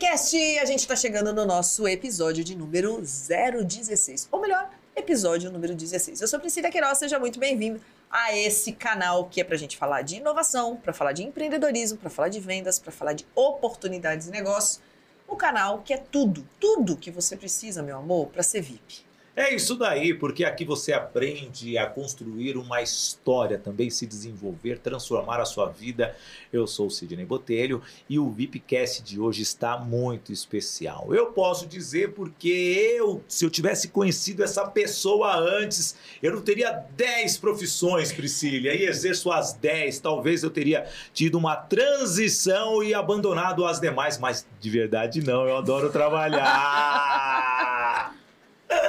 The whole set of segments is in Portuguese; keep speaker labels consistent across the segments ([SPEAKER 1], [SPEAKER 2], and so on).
[SPEAKER 1] VIPcast! A gente está chegando no nosso episódio de número 016. Ou melhor, episódio número 16. Eu sou Priscila Queiroz, seja muito bem-vindo a esse canal que é para a gente falar de inovação, para falar de empreendedorismo, para falar de vendas, para falar de oportunidades de negócio. O canal que é tudo, tudo que você precisa, meu amor, para ser VIP.
[SPEAKER 2] É isso daí, porque aqui você aprende a construir uma história, também se desenvolver, transformar a sua vida. Eu sou o Sidney Botelho e o VIPcast de hoje está muito especial. Eu posso dizer porque eu, se eu tivesse conhecido essa pessoa antes, eu não teria 10 profissões, Priscila, e exerço as 10. Talvez eu teria tido uma transição e abandonado as demais, mas de verdade não, eu adoro trabalhar.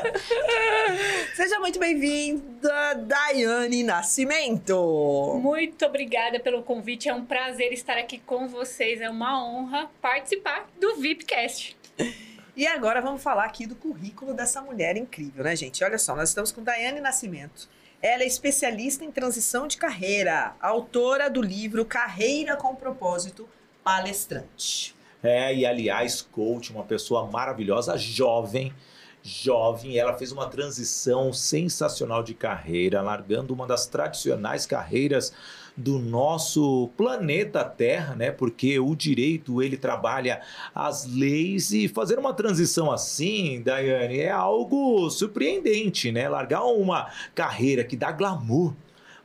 [SPEAKER 1] Seja muito bem-vinda, Daiane Nascimento.
[SPEAKER 3] Muito obrigada pelo convite. É um prazer estar aqui com vocês. É uma honra participar do VIPcast.
[SPEAKER 1] E agora vamos falar aqui do currículo dessa mulher incrível, né, gente? Olha só, nós estamos com Daiane Nascimento. Ela é especialista em transição de carreira, autora do livro Carreira com Propósito, palestrante.
[SPEAKER 2] É, e aliás, coach, uma pessoa maravilhosa, jovem, jovem, ela fez uma transição sensacional de carreira, largando uma das tradicionais carreiras do nosso planeta Terra, né? Porque o direito ele trabalha as leis e fazer uma transição assim, Daiane, é algo surpreendente, né? Largar uma carreira que dá glamour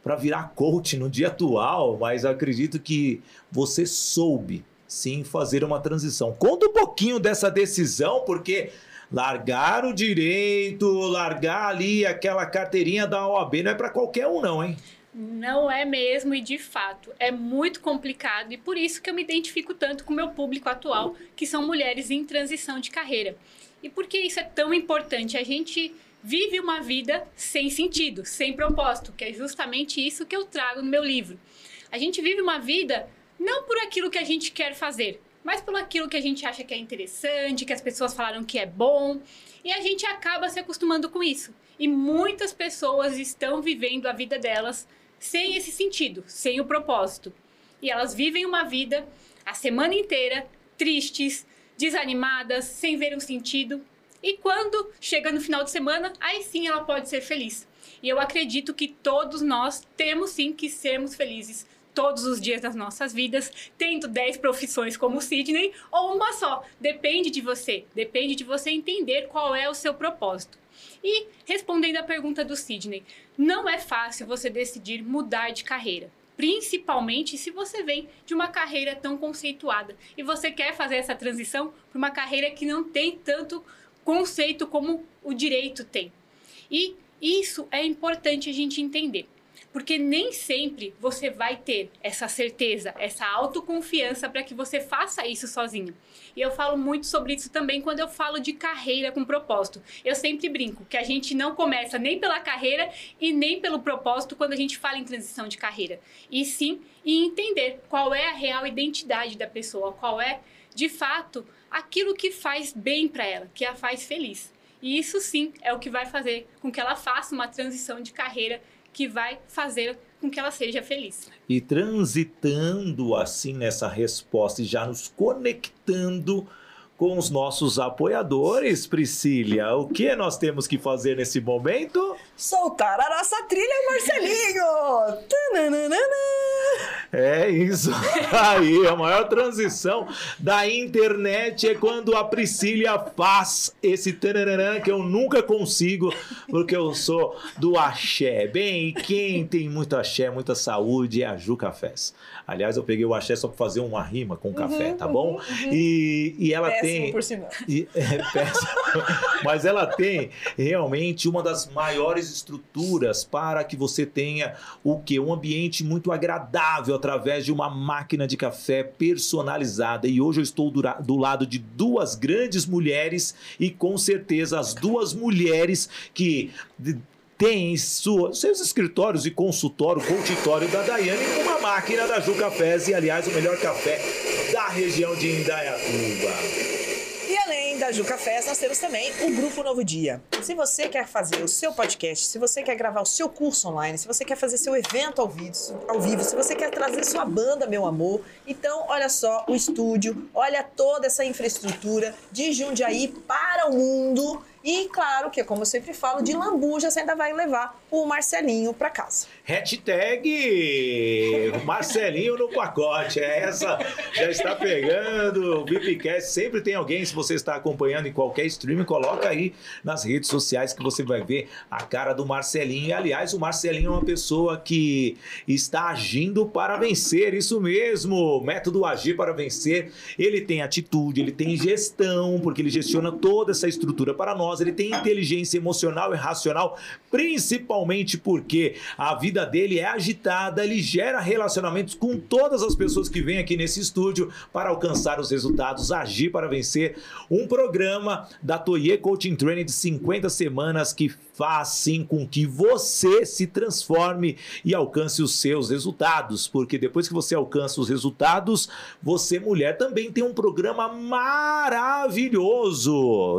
[SPEAKER 2] para virar coach no dia atual, mas acredito que você soube sim fazer uma transição. Conta um pouquinho dessa decisão, porque largar o direito, largar ali aquela carteirinha da OAB não é para qualquer um não, hein?
[SPEAKER 3] Não é mesmo e de fato é muito complicado e por isso que eu me identifico tanto com o meu público atual, que são mulheres em transição de carreira. E por que isso é tão importante? A gente vive uma vida sem sentido, sem propósito, que é justamente isso que eu trago no meu livro. A gente vive uma vida não por aquilo que a gente quer fazer, mas por aquilo que a gente acha que é interessante, que as pessoas falaram que é bom, e a gente acaba se acostumando com isso. E muitas pessoas estão vivendo a vida delas sem esse sentido, sem o propósito. E elas vivem uma vida a semana inteira tristes, desanimadas, sem ver um sentido. E quando chega no final de semana, aí sim ela pode ser feliz. E eu acredito que todos nós temos sim que sermos felizes todos os dias das nossas vidas, tendo 10 profissões como Sidney ou uma só. Depende de você. Depende de você entender qual é o seu propósito. E respondendo à pergunta do Sidney, não é fácil você decidir mudar de carreira. Principalmente se você vem de uma carreira tão conceituada e você quer fazer essa transição para uma carreira que não tem tanto conceito como o direito tem. E isso é importante a gente entender. Porque nem sempre você vai ter essa certeza, essa autoconfiança para que você faça isso sozinho. E eu falo muito sobre isso também quando eu falo de carreira com propósito. Eu sempre brinco que a gente não começa nem pela carreira e nem pelo propósito quando a gente fala em transição de carreira. E sim em entender qual é a real identidade da pessoa, qual é, de fato, aquilo que faz bem para ela, que a faz feliz. E isso sim é o que vai fazer com que ela faça uma transição de carreira que vai fazer com que ela seja feliz.
[SPEAKER 2] E transitando assim nessa resposta e já nos conectando com os nossos apoiadores, Priscila. O que nós temos que fazer nesse momento?
[SPEAKER 1] Soltar a nossa trilha, Marcelinho!
[SPEAKER 2] É isso aí, a maior transição da internet é quando a Priscila faz esse tararã que eu nunca consigo, porque eu sou do axé. Bem, quem tem muito axé, muita saúde é a Ju Cafés. Aliás, eu peguei o axé só para fazer uma rima com café, uhum, tá bom? Uhum, uhum. E, e ela péssimo tem.
[SPEAKER 1] Por sinal.
[SPEAKER 2] E, é, péssimo. Mas ela tem realmente uma das maiores estruturas para que você tenha o que? Um ambiente muito agradável através de uma máquina de café personalizada. E hoje eu estou do, do lado de duas grandes mulheres e com certeza as duas mulheres que tem sua, seus escritórios e consultório, consultório da Daiane com uma máquina da Ju Cafés e, aliás, o melhor café da região de Indaiatuba.
[SPEAKER 1] E além da da Ju Cafés, nós temos também o Grupo Novo Dia. Se você quer fazer o seu podcast, se você quer gravar o seu curso online, se você quer fazer seu evento ao vivo, ao vivo se você quer trazer sua banda, meu amor, então olha só o estúdio, olha toda essa infraestrutura de Jundiaí para o mundo e claro que, como eu sempre falo, de lambuja você ainda vai levar o Marcelinho para casa.
[SPEAKER 2] Hashtag Marcelinho no pacote. É essa já está pegando. O Bipcast sempre tem alguém. Se você está acompanhando em qualquer streaming, coloca aí nas redes sociais que você vai ver a cara do Marcelinho. E, aliás, o Marcelinho é uma pessoa que está agindo para vencer. Isso mesmo. Método agir para vencer. Ele tem atitude, ele tem gestão, porque ele gestiona toda essa estrutura para nós ele tem inteligência emocional e racional, principalmente porque a vida dele é agitada, ele gera relacionamentos com todas as pessoas que vêm aqui nesse estúdio para alcançar os resultados, agir para vencer. Um programa da Toye Coaching Training de 50 semanas que faz sim com que você se transforme e alcance os seus resultados, porque depois que você alcança os resultados, você mulher também tem um programa maravilhoso.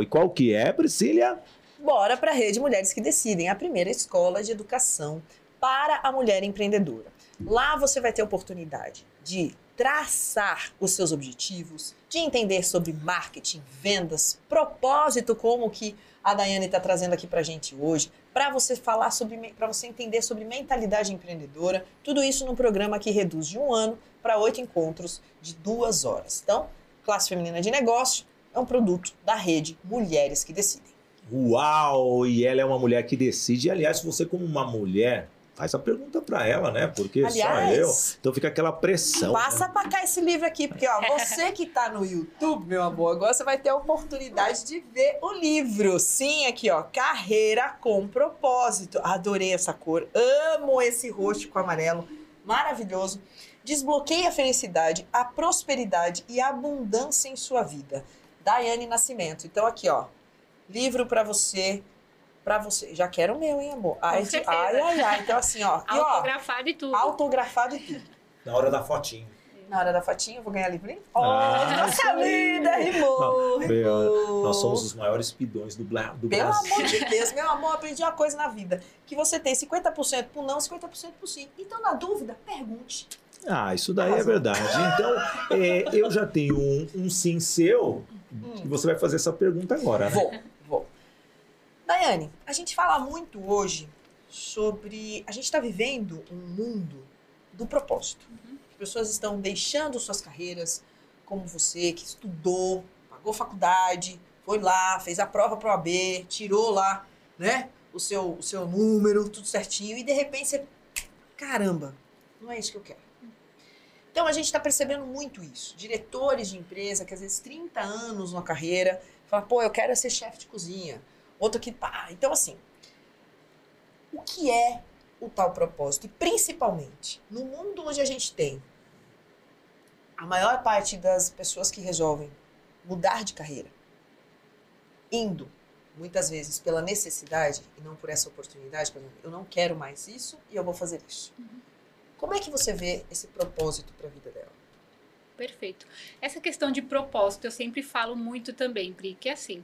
[SPEAKER 2] E qual que é, Priscila? Cecília?
[SPEAKER 1] Bora para a Rede Mulheres que Decidem, a primeira escola de educação para a mulher empreendedora. Lá você vai ter oportunidade de traçar os seus objetivos, de entender sobre marketing, vendas, propósito, como que a Daiane está trazendo aqui para a gente hoje, para você falar sobre, para você entender sobre mentalidade empreendedora, tudo isso num programa que reduz de um ano para oito encontros de duas horas. Então, classe feminina de negócio é um produto da rede Mulheres que Decidem.
[SPEAKER 2] Uau! E ela é uma mulher que decide. Aliás, você como uma mulher, faz a pergunta para ela, né? Porque Aliás, só eu. Então fica aquela pressão.
[SPEAKER 1] Passa
[SPEAKER 2] né?
[SPEAKER 1] para cá esse livro aqui, porque ó, você que tá no YouTube, meu amor, agora você vai ter a oportunidade de ver o livro. Sim, aqui ó, Carreira com propósito. Adorei essa cor. Amo esse roxo com amarelo. Maravilhoso. Desbloqueie a felicidade, a prosperidade e a abundância em sua vida. Daiane Nascimento. Então aqui, ó, livro para você, para você. Já quero o meu, hein, amor? Ai, ai, ai, ai. Então, assim, ó.
[SPEAKER 3] E, autografado e tudo.
[SPEAKER 1] Autografado e tudo.
[SPEAKER 2] Na hora da fotinho.
[SPEAKER 1] Na hora da fotinho, eu vou ganhar livrinho? Oh, ah, nossa linda, rimou, rimou.
[SPEAKER 2] Nós somos os maiores pidões do, Bla, do
[SPEAKER 1] Pelo
[SPEAKER 2] Brasil.
[SPEAKER 1] amor de Deus, meu amor, aprendi uma coisa na vida. Que você tem 50% pro não, 50% pro sim. Então, na dúvida, pergunte.
[SPEAKER 2] Ah, isso daí é verdade. Então, é, eu já tenho um, um sim seu, hum. e você vai fazer essa pergunta agora, né?
[SPEAKER 1] Vou. Daiane, a gente fala muito hoje sobre. A gente está vivendo um mundo do propósito. Uhum. As pessoas estão deixando suas carreiras, como você, que estudou, pagou faculdade, foi lá, fez a prova para o AB, tirou lá, né? O seu, o seu número, tudo certinho, e de repente você. Caramba, não é isso que eu quero. Então a gente está percebendo muito isso. Diretores de empresa que às vezes 30 anos na carreira, fala, pô, eu quero ser chefe de cozinha outro que pá. Então, assim, o que é o tal propósito? E principalmente, no mundo onde a gente tem a maior parte das pessoas que resolvem mudar de carreira, indo muitas vezes pela necessidade e não por essa oportunidade, por exemplo, eu não quero mais isso e eu vou fazer isso. Uhum. Como é que você vê esse propósito para a vida dela?
[SPEAKER 3] Perfeito. Essa questão de propósito eu sempre falo muito também, Pri, que é assim,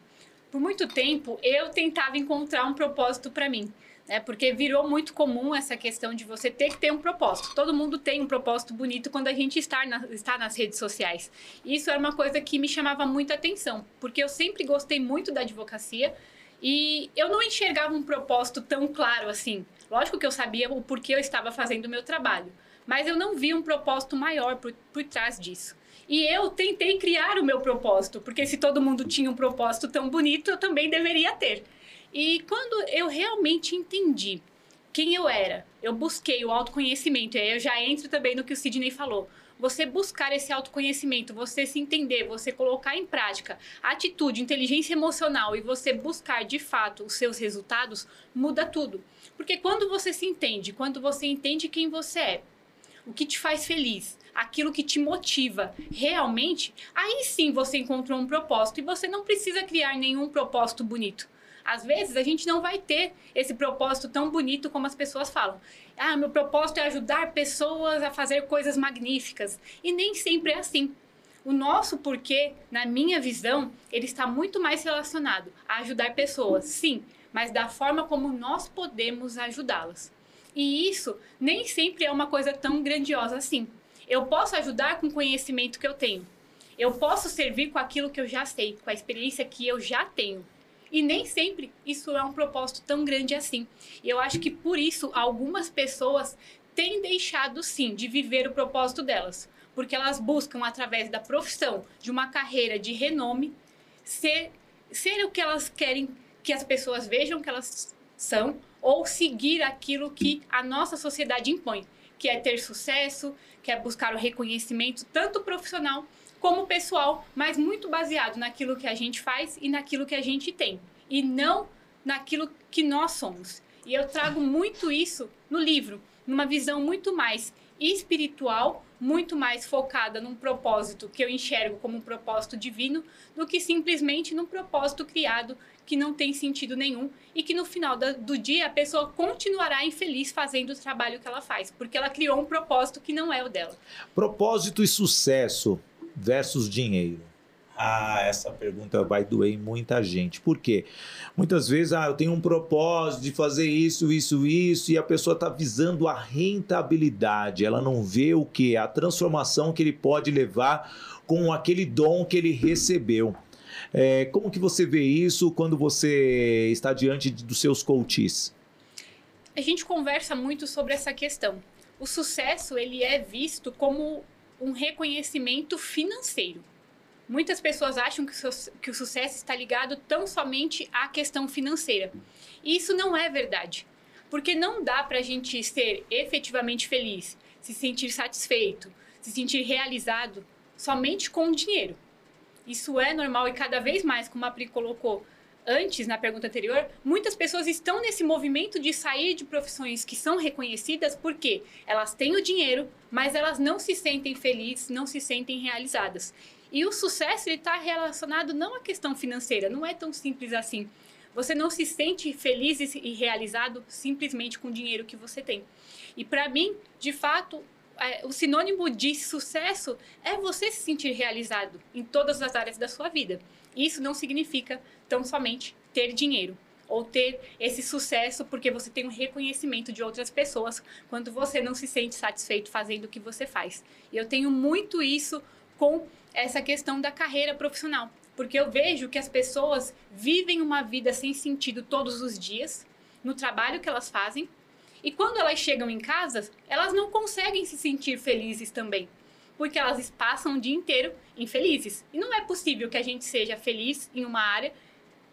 [SPEAKER 3] por muito tempo eu tentava encontrar um propósito para mim. Né? Porque virou muito comum essa questão de você ter que ter um propósito. Todo mundo tem um propósito bonito quando a gente está, na, está nas redes sociais. Isso era uma coisa que me chamava muita atenção, porque eu sempre gostei muito da advocacia e eu não enxergava um propósito tão claro assim. Lógico que eu sabia o porquê eu estava fazendo o meu trabalho, mas eu não via um propósito maior por, por trás disso. E eu tentei criar o meu propósito, porque se todo mundo tinha um propósito tão bonito, eu também deveria ter. E quando eu realmente entendi quem eu era, eu busquei o autoconhecimento, e aí eu já entro também no que o Sidney falou. Você buscar esse autoconhecimento, você se entender, você colocar em prática atitude, inteligência emocional e você buscar de fato os seus resultados, muda tudo. Porque quando você se entende, quando você entende quem você é, o que te faz feliz, aquilo que te motiva realmente, aí sim você encontrou um propósito e você não precisa criar nenhum propósito bonito. Às vezes a gente não vai ter esse propósito tão bonito como as pessoas falam. Ah, meu propósito é ajudar pessoas a fazer coisas magníficas. E nem sempre é assim. O nosso porquê, na minha visão, ele está muito mais relacionado a ajudar pessoas, sim, mas da forma como nós podemos ajudá-las. E isso nem sempre é uma coisa tão grandiosa assim. Eu posso ajudar com o conhecimento que eu tenho. Eu posso servir com aquilo que eu já sei, com a experiência que eu já tenho. E nem sempre isso é um propósito tão grande assim. E eu acho que por isso algumas pessoas têm deixado sim de viver o propósito delas, porque elas buscam através da profissão, de uma carreira de renome, ser ser o que elas querem que as pessoas vejam que elas são ou seguir aquilo que a nossa sociedade impõe, que é ter sucesso, que é buscar o reconhecimento tanto profissional como pessoal, mas muito baseado naquilo que a gente faz e naquilo que a gente tem, e não naquilo que nós somos. E eu trago muito isso no livro, numa visão muito mais espiritual, muito mais focada num propósito que eu enxergo como um propósito divino, do que simplesmente num propósito criado que não tem sentido nenhum e que no final do dia a pessoa continuará infeliz fazendo o trabalho que ela faz, porque ela criou um propósito que não é o dela.
[SPEAKER 2] Propósito e sucesso versus dinheiro? Ah, essa pergunta vai doer em muita gente. Por quê? Muitas vezes, ah, eu tenho um propósito de fazer isso, isso, isso, e a pessoa está visando a rentabilidade. Ela não vê o que? A transformação que ele pode levar com aquele dom que ele recebeu. É, como que você vê isso quando você está diante dos seus coaches?
[SPEAKER 3] A gente conversa muito sobre essa questão. O sucesso ele é visto como um reconhecimento financeiro. Muitas pessoas acham que o, que o sucesso está ligado tão somente à questão financeira. E isso não é verdade. Porque não dá para a gente ser efetivamente feliz, se sentir satisfeito, se sentir realizado somente com o dinheiro. Isso é normal e cada vez mais, como a Pri colocou, antes, na pergunta anterior, muitas pessoas estão nesse movimento de sair de profissões que são reconhecidas porque elas têm o dinheiro, mas elas não se sentem felizes, não se sentem realizadas. E o sucesso está relacionado não à questão financeira, não é tão simples assim. Você não se sente feliz e realizado simplesmente com o dinheiro que você tem. E para mim, de fato, é, o sinônimo de sucesso é você se sentir realizado em todas as áreas da sua vida. Isso não significa tão somente ter dinheiro ou ter esse sucesso porque você tem um reconhecimento de outras pessoas quando você não se sente satisfeito fazendo o que você faz. E eu tenho muito isso com essa questão da carreira profissional, porque eu vejo que as pessoas vivem uma vida sem sentido todos os dias no trabalho que elas fazem. E quando elas chegam em casa, elas não conseguem se sentir felizes também porque elas passam o dia inteiro infelizes. E não é possível que a gente seja feliz em uma área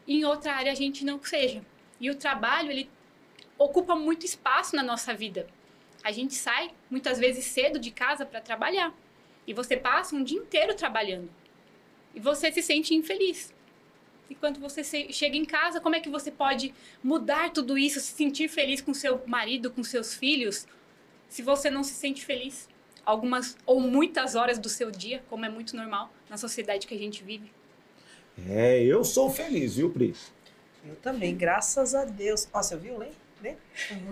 [SPEAKER 3] e em outra área a gente não seja. E o trabalho, ele ocupa muito espaço na nossa vida. A gente sai muitas vezes cedo de casa para trabalhar. E você passa um dia inteiro trabalhando. E você se sente infeliz. E quando você chega em casa, como é que você pode mudar tudo isso, se sentir feliz com seu marido, com seus filhos, se você não se sente feliz? algumas ou muitas horas do seu dia, como é muito normal na sociedade que a gente vive.
[SPEAKER 2] É, eu sou feliz, viu, Pri?
[SPEAKER 1] Eu também, graças a Deus. Ó, você viu, Lê? né?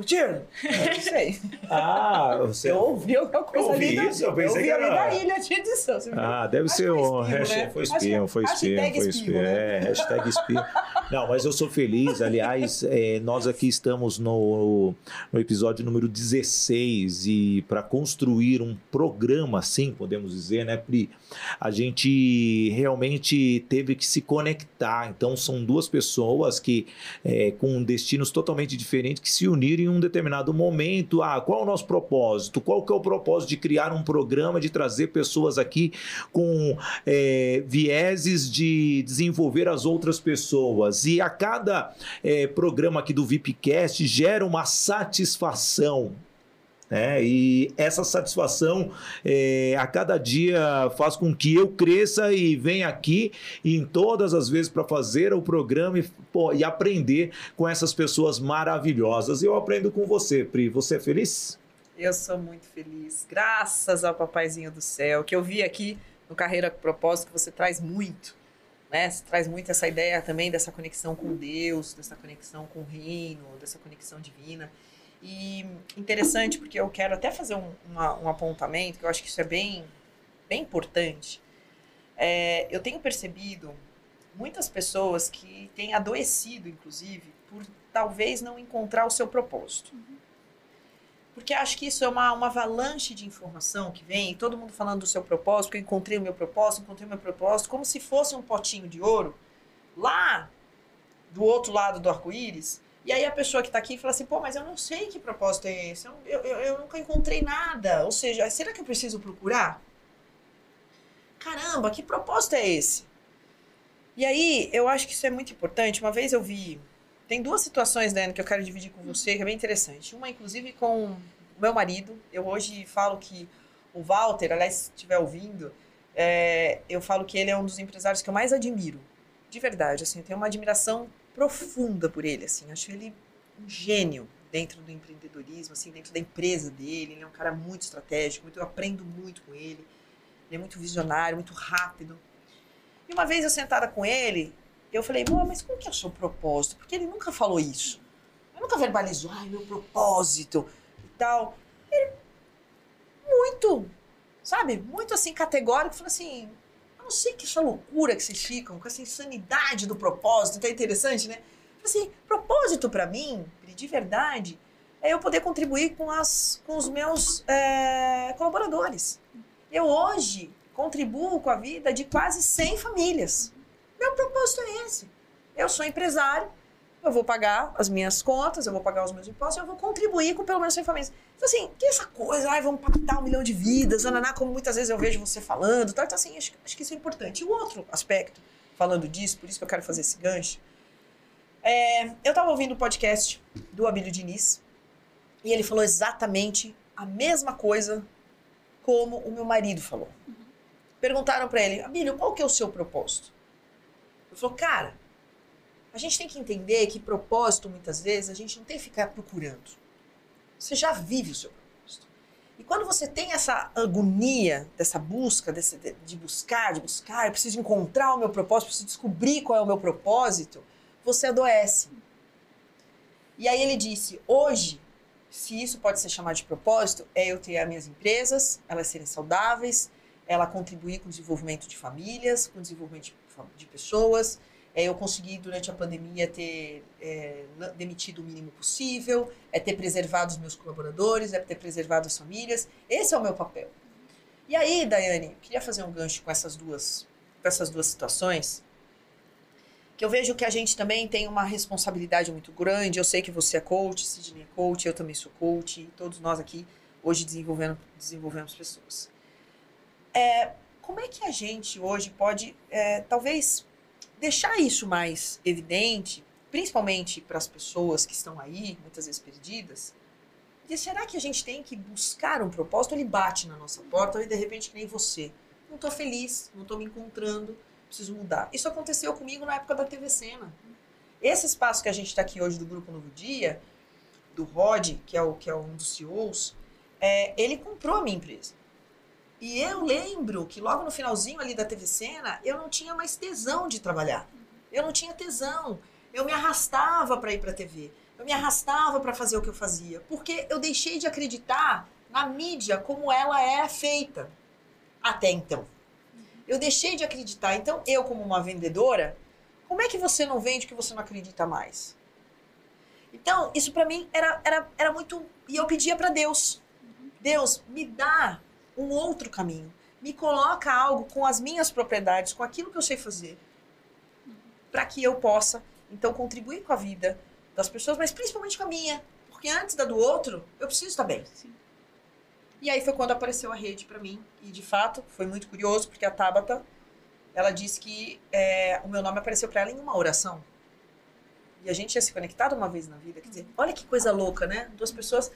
[SPEAKER 1] Tiro? Não sei.
[SPEAKER 2] Ah, você.
[SPEAKER 1] Eu ouvi alguma coisa
[SPEAKER 2] eu ouvi
[SPEAKER 1] ali.
[SPEAKER 2] Isso, eu pensei
[SPEAKER 1] eu
[SPEAKER 2] que era.
[SPEAKER 1] da ilha de edição.
[SPEAKER 2] Ah, deve Acho ser um. Hashtag, né? Foi espião, foi espião, foi espião. É, hashtag espião. Não, mas eu sou feliz. Aliás, é, nós aqui estamos no, no episódio número 16 e para construir um programa, assim, podemos dizer, né, Pri? A gente realmente teve que se conectar. Então, são duas pessoas que é, com destinos totalmente diferentes que se uniram em um determinado momento. Ah, qual é o nosso propósito? Qual que é o propósito de criar um programa, de trazer pessoas aqui com é, vieses de desenvolver as outras pessoas? E a cada é, programa aqui do VIPcast gera uma satisfação né? E essa satisfação é, a cada dia faz com que eu cresça e venha aqui em todas as vezes para fazer o programa e, pô, e aprender com essas pessoas maravilhosas. Eu aprendo com você, Pri. Você é feliz?
[SPEAKER 1] Eu sou muito feliz, graças ao Papaizinho do Céu, que eu vi aqui no Carreira com Propósito, que você traz muito. Né? Você traz muito essa ideia também dessa conexão com Deus, dessa conexão com o reino, dessa conexão divina. E interessante, porque eu quero até fazer um, uma, um apontamento, que eu acho que isso é bem, bem importante. É, eu tenho percebido muitas pessoas que têm adoecido, inclusive, por talvez não encontrar o seu propósito. Porque acho que isso é uma, uma avalanche de informação que vem, todo mundo falando do seu propósito, porque eu encontrei o meu propósito, encontrei o meu propósito, como se fosse um potinho de ouro lá do outro lado do arco-íris. E aí a pessoa que está aqui fala assim, pô, mas eu não sei que propósito é esse, eu, eu, eu nunca encontrei nada. Ou seja, será que eu preciso procurar? Caramba, que propósito é esse? E aí, eu acho que isso é muito importante. Uma vez eu vi. Tem duas situações, Dani, que eu quero dividir com você, que é bem interessante. Uma, inclusive, com meu marido. Eu hoje falo que o Walter, aliás, se estiver ouvindo, é, eu falo que ele é um dos empresários que eu mais admiro. De verdade, assim, eu tenho uma admiração profunda por ele, assim. Acho ele um gênio dentro do empreendedorismo, assim, dentro da empresa dele. Ele é um cara muito estratégico, muito, eu aprendo muito com ele. Ele é muito visionário, muito rápido. E uma vez eu sentada com ele, eu falei, mas como que é o seu propósito? Porque ele nunca falou isso. Nunca verbalizou, ai, meu propósito e tal. Ele, muito, sabe, muito assim, categórico, falou assim, não sei que essa loucura que vocês ficam, com essa insanidade do propósito, que é interessante, né? Assim, propósito para mim, de verdade, é eu poder contribuir com, as, com os meus é, colaboradores. Eu hoje contribuo com a vida de quase 100 famílias. Meu propósito é esse. Eu sou empresário, eu vou pagar as minhas contas, eu vou pagar os meus impostos, eu vou contribuir com pelo menos 100 famílias. Então, assim, que essa coisa, ai, vamos impactar um milhão de vidas, ananá, como muitas vezes eu vejo você falando, tá? então, assim, acho, acho que isso é importante. E o outro aspecto, falando disso, por isso que eu quero fazer esse gancho, é, eu estava ouvindo o podcast do Abílio Diniz, e ele falou exatamente a mesma coisa como o meu marido falou. Perguntaram para ele, Abílio, qual que é o seu propósito? Ele falou, cara, a gente tem que entender que propósito, muitas vezes, a gente não tem que ficar procurando. Você já vive o seu propósito. E quando você tem essa agonia, dessa busca, desse, de buscar, de buscar, eu preciso encontrar o meu propósito, preciso descobrir qual é o meu propósito, você adoece. E aí ele disse, hoje, se isso pode ser chamado de propósito, é eu ter as minhas empresas, elas serem saudáveis, ela contribuir com o desenvolvimento de famílias, com o desenvolvimento de, pessoas. É eu conseguir, durante a pandemia, ter é, demitido o mínimo possível, é ter preservado os meus colaboradores, é ter preservado as famílias. Esse é o meu papel. E aí, Daiane, queria fazer um gancho com essas duas, com essas duas situações, que eu vejo que a gente também tem uma responsabilidade muito grande. Eu sei que você é coach, Sidney é coach, eu também sou coach, todos nós aqui hoje desenvolvendo, desenvolvemos pessoas. É, como é que a gente hoje pode, é, talvez, deixar isso mais evidente, principalmente para as pessoas que estão aí, muitas vezes perdidas? E será que a gente tem que buscar um propósito? Ele bate na nossa porta, ou de repente, que nem você. Não estou feliz, não estou me encontrando, preciso mudar. Isso aconteceu comigo na época da TV Cena. Esse espaço que a gente está aqui hoje do Grupo Novo Dia, do Rod, que é, o, que é um dos CEOs, é, ele comprou a minha empresa. E eu lembro que logo no finalzinho ali da TV Cena, eu não tinha mais tesão de trabalhar. Eu não tinha tesão. Eu me arrastava para ir para a TV. Eu me arrastava para fazer o que eu fazia, porque eu deixei de acreditar na mídia como ela é feita até então. Eu deixei de acreditar. Então, eu como uma vendedora, como é que você não vende que você não acredita mais? Então, isso para mim era, era, era muito. E eu pedia para Deus: Deus, me dá um outro caminho. Me coloca algo com as minhas propriedades, com aquilo que eu sei fazer, para que eu possa, então, contribuir com a vida das pessoas, mas principalmente com a minha. Porque antes da do outro, eu preciso estar bem. Sim. E aí foi quando apareceu a rede para mim. E, de fato, foi muito curioso, porque a Tabata, ela disse que é, o meu nome apareceu para ela em uma oração. E a gente tinha se conectado uma vez na vida. Quer dizer, olha que coisa louca, né? Duas pessoas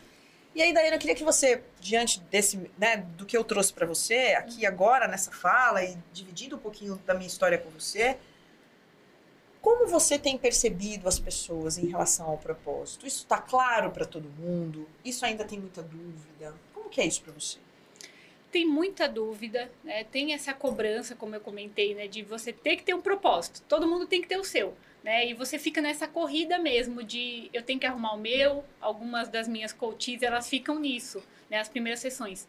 [SPEAKER 1] e aí, Daiane, eu queria que você, diante desse, né, do que eu trouxe para você aqui agora nessa fala e dividindo um pouquinho da minha história com você, como você tem percebido as pessoas em relação ao propósito? Isso está claro para todo mundo? Isso ainda tem muita dúvida? Como que é isso para você?
[SPEAKER 3] Tem muita dúvida, né? tem essa cobrança, como eu comentei, né, de você ter que ter um propósito. Todo mundo tem que ter o seu né? E você fica nessa corrida mesmo de eu tenho que arrumar o meu. Algumas das minhas coaches, elas ficam nisso, né? As primeiras sessões.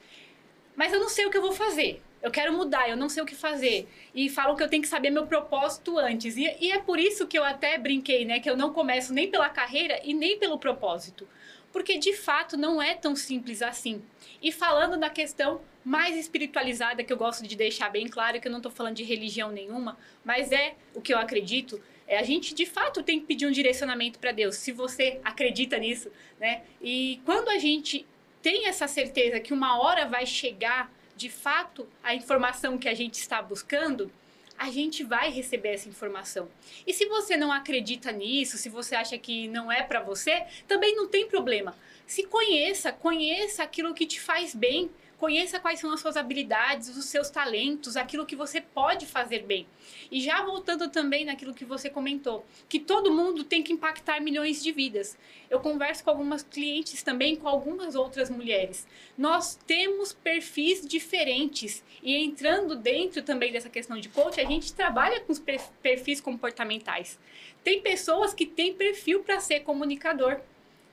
[SPEAKER 3] mas eu não sei o que eu vou fazer. Eu quero mudar, eu não sei o que fazer. E falam que eu tenho que saber meu propósito antes. E, e é por isso que eu até brinquei, né? Que eu não começo nem pela carreira e nem pelo propósito. Porque de fato não é tão simples assim. E falando da questão mais espiritualizada, que eu gosto de deixar bem claro, que eu não estou falando de religião nenhuma, mas é o que eu acredito. É, a gente de fato tem que pedir um direcionamento para Deus, se você acredita nisso, né? E quando a gente tem essa certeza que uma hora vai chegar de fato a informação que a gente está buscando, a gente vai receber essa informação. E se você não acredita nisso, se você acha que não é para você, também não tem problema. Se conheça, conheça aquilo que te faz bem, Conheça quais são as suas habilidades, os seus talentos, aquilo que você pode fazer bem. E já voltando também naquilo que você comentou, que todo mundo tem que impactar milhões de vidas. Eu converso com algumas clientes também, com algumas outras mulheres. Nós temos perfis diferentes e entrando dentro também dessa questão de coach, a gente trabalha com os perfis comportamentais. Tem pessoas que têm perfil para ser comunicador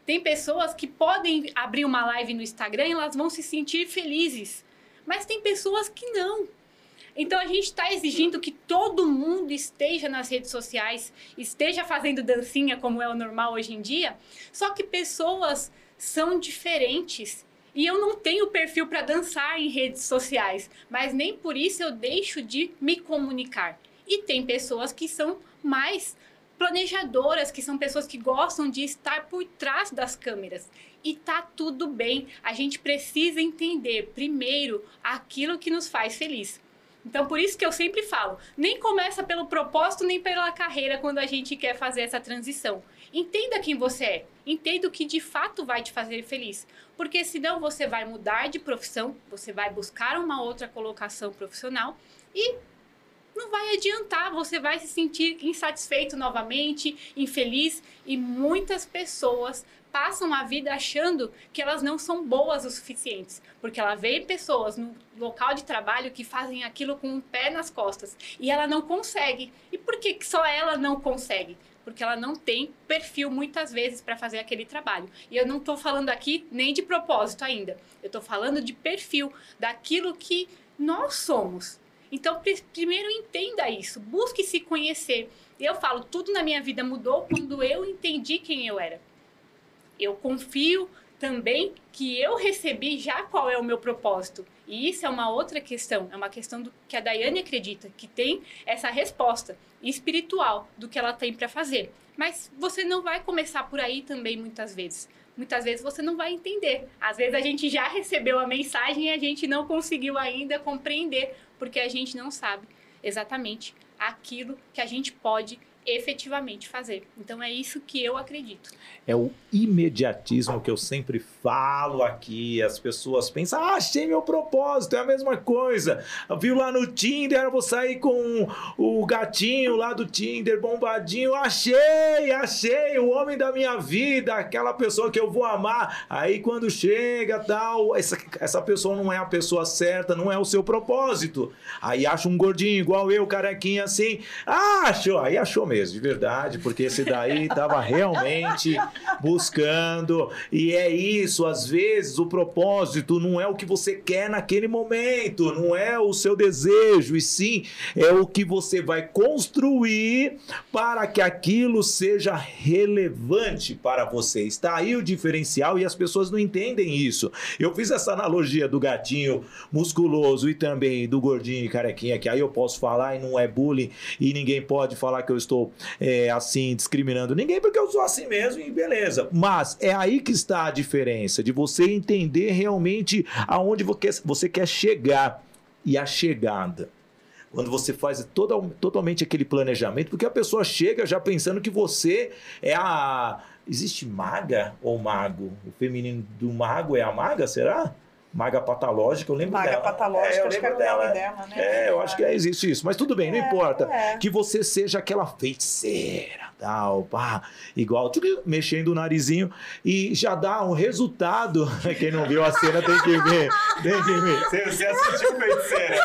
[SPEAKER 3] tem pessoas que podem abrir uma live no Instagram e elas vão se sentir felizes. Mas tem pessoas que não. Então a gente está exigindo que todo mundo esteja nas redes sociais, esteja fazendo dancinha como é o normal hoje em dia. Só que pessoas são diferentes. E eu não tenho perfil para dançar em redes sociais, mas nem por isso eu deixo de me comunicar. E tem pessoas que são mais planejadoras, que são pessoas que gostam de estar por trás das câmeras. E tá tudo bem. A gente precisa entender primeiro aquilo que nos faz feliz. Então, por isso que eu sempre falo, nem começa pelo propósito nem pela carreira quando a gente quer fazer essa transição. Entenda quem você é, entenda o que de fato vai te fazer feliz, porque senão você vai mudar de profissão, você vai buscar uma outra colocação profissional e não vai adiantar, você vai se sentir insatisfeito novamente, infeliz e muitas pessoas passam a vida achando que elas não são boas o suficientes, porque ela vê pessoas no local de trabalho que fazem aquilo com um pé nas costas e ela não consegue. E por que só ela não consegue? Porque ela não tem perfil muitas vezes para fazer aquele trabalho. E eu não estou falando aqui nem de propósito ainda. Eu estou falando de perfil, daquilo que nós somos. Então, primeiro entenda isso, busque se conhecer. Eu falo, tudo na minha vida mudou quando eu entendi quem eu era. Eu confio também que eu recebi já qual é o meu propósito. E isso é uma outra questão, é uma questão do que a Daiane acredita, que tem essa resposta espiritual do que ela tem para fazer. Mas você não vai começar por aí também muitas vezes. Muitas vezes você não vai entender. Às vezes a gente já recebeu a mensagem e a gente não conseguiu ainda compreender porque a gente não sabe exatamente aquilo que a gente pode efetivamente fazer. Então é isso que eu acredito.
[SPEAKER 2] É o imediatismo que eu sempre falo aqui. As pessoas pensam, ah, achei meu propósito, é a mesma coisa. Viu lá no Tinder, eu vou sair com o gatinho lá do Tinder, bombadinho. Achei, achei o homem da minha vida, aquela pessoa que eu vou amar. Aí quando chega tal, essa, essa pessoa não é a pessoa certa, não é o seu propósito. Aí acha um gordinho igual eu, carequinha assim. Ah, achou, aí achou mesmo, de verdade, porque esse daí estava realmente buscando. E é isso, às vezes o propósito não é o que você quer naquele momento, não é o seu desejo, e sim é o que você vai construir para que aquilo seja relevante para você. Está aí o diferencial e as pessoas não entendem isso. Eu fiz essa analogia do gatinho musculoso e também do gordinho carequinha, que aí eu posso falar e não é bullying e ninguém pode falar que eu estou é, assim discriminando ninguém, porque eu sou assim mesmo e beleza. Mas é aí que está a diferença de você entender realmente aonde você quer chegar e a chegada quando você faz totalmente aquele planejamento, porque a pessoa chega já pensando que você é a. Existe maga ou mago? O feminino do mago é a maga, será? Maga Patológica, eu lembro
[SPEAKER 1] Maga
[SPEAKER 2] dela.
[SPEAKER 1] Patológica,
[SPEAKER 2] é, eu
[SPEAKER 1] acho que
[SPEAKER 2] lembro
[SPEAKER 1] era
[SPEAKER 2] dela.
[SPEAKER 1] o nome dela, né?
[SPEAKER 2] É, eu acho que é, existe isso. Mas tudo bem, não
[SPEAKER 1] É,
[SPEAKER 2] importa.
[SPEAKER 1] é.
[SPEAKER 2] Que você seja aquela feiticeira, tal, pá, igual, tudo mexendo o narizinho e já dá um resultado. Quem não viu a cena tem que ver. Tem que ver. Você, você assistiu, feiticeira?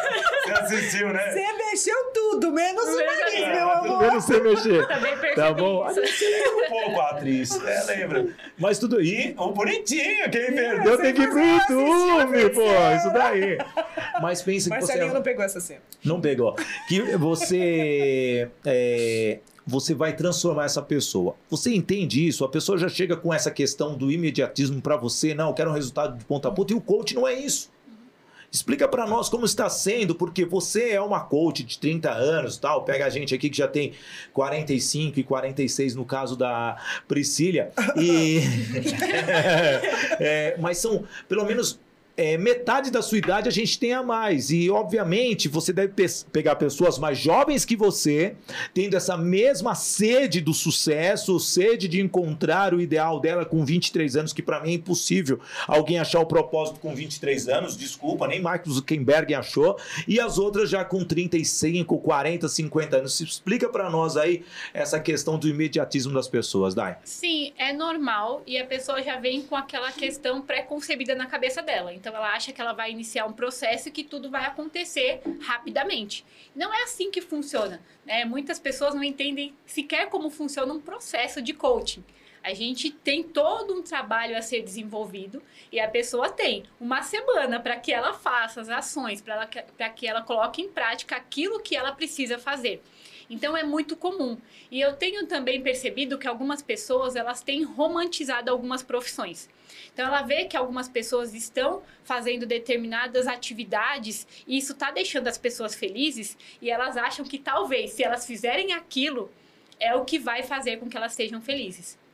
[SPEAKER 2] Você assistiu, né?
[SPEAKER 1] Você mexeu tudo, menos o nariz,
[SPEAKER 3] É,
[SPEAKER 1] meu amor.
[SPEAKER 2] bem não sei mexer.
[SPEAKER 3] Também percebi
[SPEAKER 2] Tá bom?
[SPEAKER 3] isso.
[SPEAKER 2] um pouco a atriz, né? Lembra? Mas tudo aí, o bonitinho, quem perdeu tem que ir pro YouTube, pô, isso daí. Mas pense que você
[SPEAKER 1] Marcelinho
[SPEAKER 2] é...
[SPEAKER 1] não pegou essa cena.
[SPEAKER 2] Não pegou. Que você é, você vai transformar essa pessoa. Você entende isso? A pessoa já chega com essa questão do imediatismo para você, não, eu quero um resultado de ponta a ponta, e o coach não é isso. Explica para nós como está sendo, porque você é uma coach de 30 anos, tal. Pega a gente aqui que já tem 45 e 46 no caso da Priscila. E É, mas são pelo menos é, metade da sua idade a gente tem a mais. E, obviamente, você deve pe- pegar pessoas mais jovens que você, tendo essa mesma sede do sucesso, sede de encontrar o ideal dela com 23 anos, que para mim é impossível alguém achar o propósito com 23 anos. Desculpa, nem Mark Zuckerberg achou. E as outras já com 35, 40, 50 anos. Explica para nós aí essa questão do imediatismo das pessoas, Dai.
[SPEAKER 3] Sim, é normal e a pessoa já vem com aquela questão pré-concebida na cabeça dela. Então ela acha que ela vai iniciar um processo e que tudo vai acontecer rapidamente. Não é assim que funciona. Né? Muitas pessoas não entendem sequer como funciona um processo de coaching. A gente tem todo um trabalho a ser desenvolvido e a pessoa tem uma semana para que ela faça as ações, para que ela coloque em prática aquilo que ela precisa fazer. Então é muito comum. E eu tenho também percebido que algumas pessoas elas têm romantizado algumas profissões. Então ela vê que algumas pessoas estão fazendo determinadas atividades e isso está deixando as pessoas felizes e elas acham que talvez se elas fizerem aquilo é o que vai fazer com que elas sejam felizes.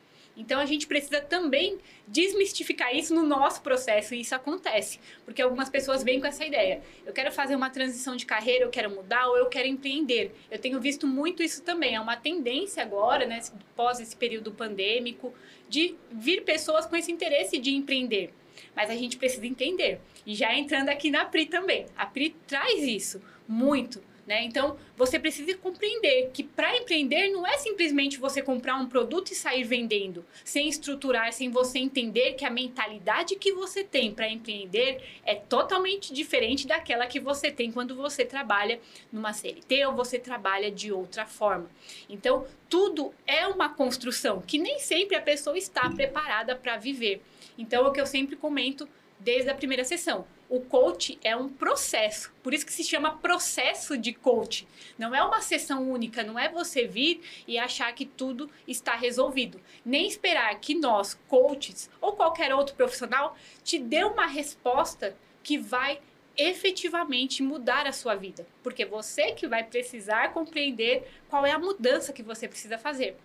[SPEAKER 3] Então a gente precisa também desmistificar isso no nosso processo e isso acontece, porque algumas pessoas vêm com essa ideia. Eu quero fazer uma transição de carreira, eu quero mudar ou eu quero empreender. Eu tenho visto muito isso também, é uma tendência agora, né, pós esse período pandêmico, de vir pessoas com esse interesse de empreender. Mas a gente precisa entender. E já entrando aqui na Pri também. A Pri traz isso muito. Né? Então, você precisa compreender que para empreender não é simplesmente você comprar um produto e sair vendendo, sem estruturar, sem você entender que a mentalidade que você tem para empreender é totalmente diferente daquela que você tem quando você trabalha numa CLT ou você trabalha de outra forma. Então, tudo é uma construção que nem sempre a pessoa está preparada para viver. Então, é o que eu sempre comento desde a primeira sessão. O coach é um processo, por isso que se chama processo de coach. Não é uma sessão única, não é você vir e achar que tudo está resolvido. Nem esperar que nós, coaches ou qualquer outro profissional, te dê uma resposta que vai efetivamente mudar a sua vida. Porque você que vai precisar compreender qual é a mudança que você precisa fazer.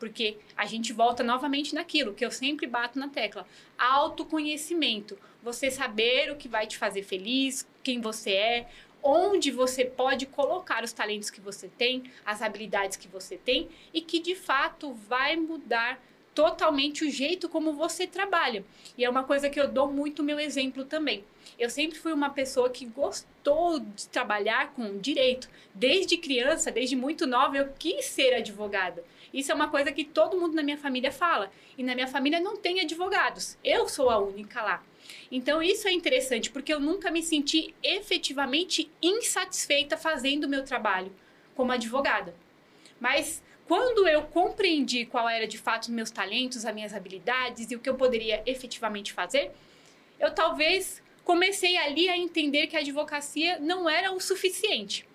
[SPEAKER 3] Porque a gente volta novamente naquilo que eu sempre bato na tecla: autoconhecimento. Você saber o que vai te fazer feliz, quem você é, onde você pode colocar os talentos que você tem, as habilidades que você tem e que de fato vai mudar totalmente o jeito como você trabalha. E é uma coisa que eu dou muito meu exemplo também. Eu sempre fui uma pessoa que gostou de trabalhar com direito. Desde criança, desde muito nova, eu quis ser advogada. Isso é uma coisa que todo mundo na minha família fala. E na minha família não tem advogados. Eu sou a única lá. Então isso é interessante, porque eu nunca me senti efetivamente insatisfeita fazendo o meu trabalho como advogada. Mas quando eu compreendi qual era de fato meus talentos, as minhas habilidades e o que eu poderia efetivamente fazer, eu talvez comecei ali a entender que a advocacia não era o suficiente.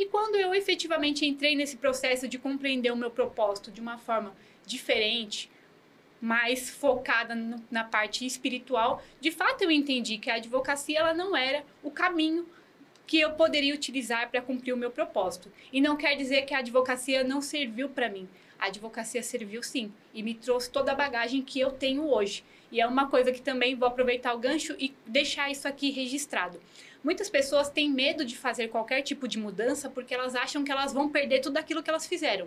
[SPEAKER 3] E quando eu efetivamente entrei nesse processo de compreender o meu propósito de uma forma diferente, mais focada no, na parte espiritual, de fato eu entendi que a advocacia ela não era o caminho que eu poderia utilizar para cumprir o meu propósito. E não quer dizer que a advocacia não serviu para mim. A advocacia serviu sim e me trouxe toda a bagagem que eu tenho hoje. E é uma coisa que também vou aproveitar o gancho e deixar isso aqui registrado. Muitas pessoas têm medo de fazer qualquer tipo de mudança porque elas acham que elas vão perder tudo aquilo que elas fizeram.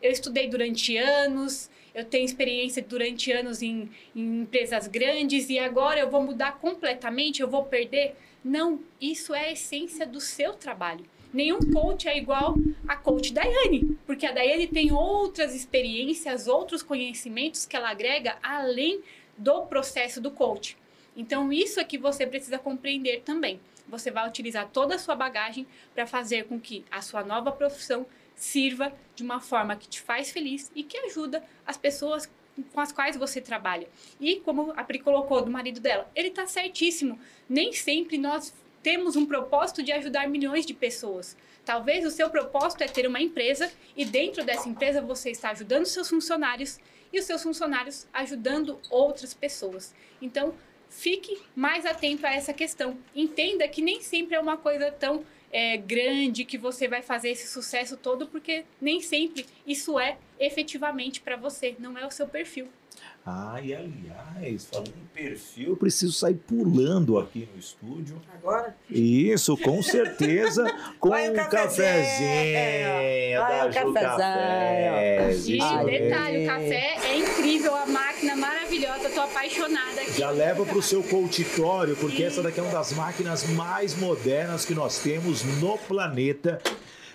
[SPEAKER 3] Eu estudei durante anos, eu tenho experiência durante anos em, em empresas grandes e agora eu vou mudar completamente, eu vou perder. Não, isso é a essência do seu trabalho. Nenhum coach é igual a coach Daiane, porque a Daiane tem outras experiências, outros conhecimentos que ela agrega além do processo do coach. Então, isso é que você precisa compreender também. Você vai utilizar toda a sua bagagem para fazer com que a sua nova profissão sirva de uma forma que te faz feliz e que ajuda as pessoas com as quais você trabalha. E como a Pri colocou do marido dela, ele está certíssimo. Nem sempre nós temos um propósito de ajudar milhões de pessoas. Talvez o seu propósito é ter uma empresa e dentro dessa empresa você está ajudando seus funcionários e os seus funcionários ajudando outras pessoas. Então, fique mais atento a essa questão. Entenda que nem sempre é uma coisa tão é, grande que você vai fazer esse sucesso todo, porque nem sempre isso é efetivamente para você, não é o seu perfil.
[SPEAKER 2] Ah, e aliás, falando em perfil, eu preciso sair pulando aqui no estúdio.
[SPEAKER 1] Agora?
[SPEAKER 2] Isso, com certeza, com
[SPEAKER 1] Vai
[SPEAKER 2] um
[SPEAKER 1] o
[SPEAKER 2] cafezinho.
[SPEAKER 1] cafezinho. Vai
[SPEAKER 2] da
[SPEAKER 1] o
[SPEAKER 2] Ju
[SPEAKER 1] cafezinho.
[SPEAKER 2] Cafés,
[SPEAKER 3] E
[SPEAKER 2] isso
[SPEAKER 3] detalhe,
[SPEAKER 2] aí.
[SPEAKER 3] o café é incrível, a máquina maravilhosa, tô apaixonada aqui.
[SPEAKER 2] Já leva para o seu coachitório, porque essa daqui é uma das máquinas mais modernas que nós temos no planeta.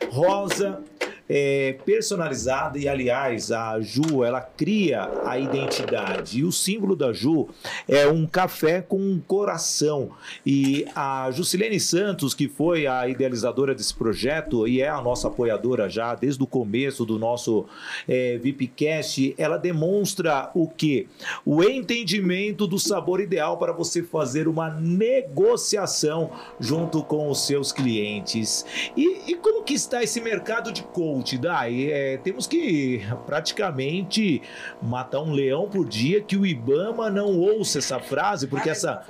[SPEAKER 2] Rosa, é, personalizada e, aliás, a Ju, ela cria a identidade. E o símbolo da Ju é um café com um coração. E a Jusilene Santos, que foi a idealizadora desse projeto e é a nossa apoiadora já desde o começo do nosso é, VIPcast, ela demonstra o que? O entendimento do sabor ideal para você fazer uma negociação junto com os seus clientes. E, e como que está esse mercado de coach, Dai? É, temos que praticamente matar um leão por dia que o Ibama não ouça essa frase, porque essa,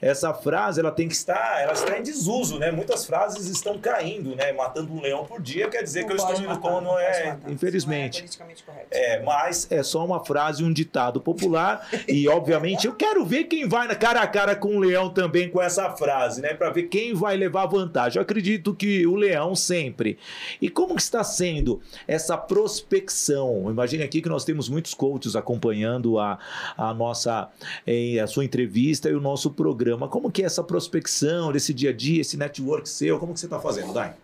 [SPEAKER 2] essa frase ela tem que estar, ela está em desuso, né? Muitas frases estão caindo, né? Matando um leão por dia quer dizer que eu estou indo como não é, infelizmente.
[SPEAKER 1] Não é politicamente correto.
[SPEAKER 2] É, mas é só uma frase, um ditado popular. E, obviamente, eu quero ver quem vai na cara a cara com o leão também com essa frase, né? Para ver quem vai levar vantagem. Eu acredito que o leão sempre. E como que está sendo essa prospecção? Imagine aqui que nós temos muitos coaches acompanhando a, a nossa eh, a sua entrevista e o nosso programa. Como que é essa prospecção desse dia a dia, esse network seu? Como que você está fazendo, Dai?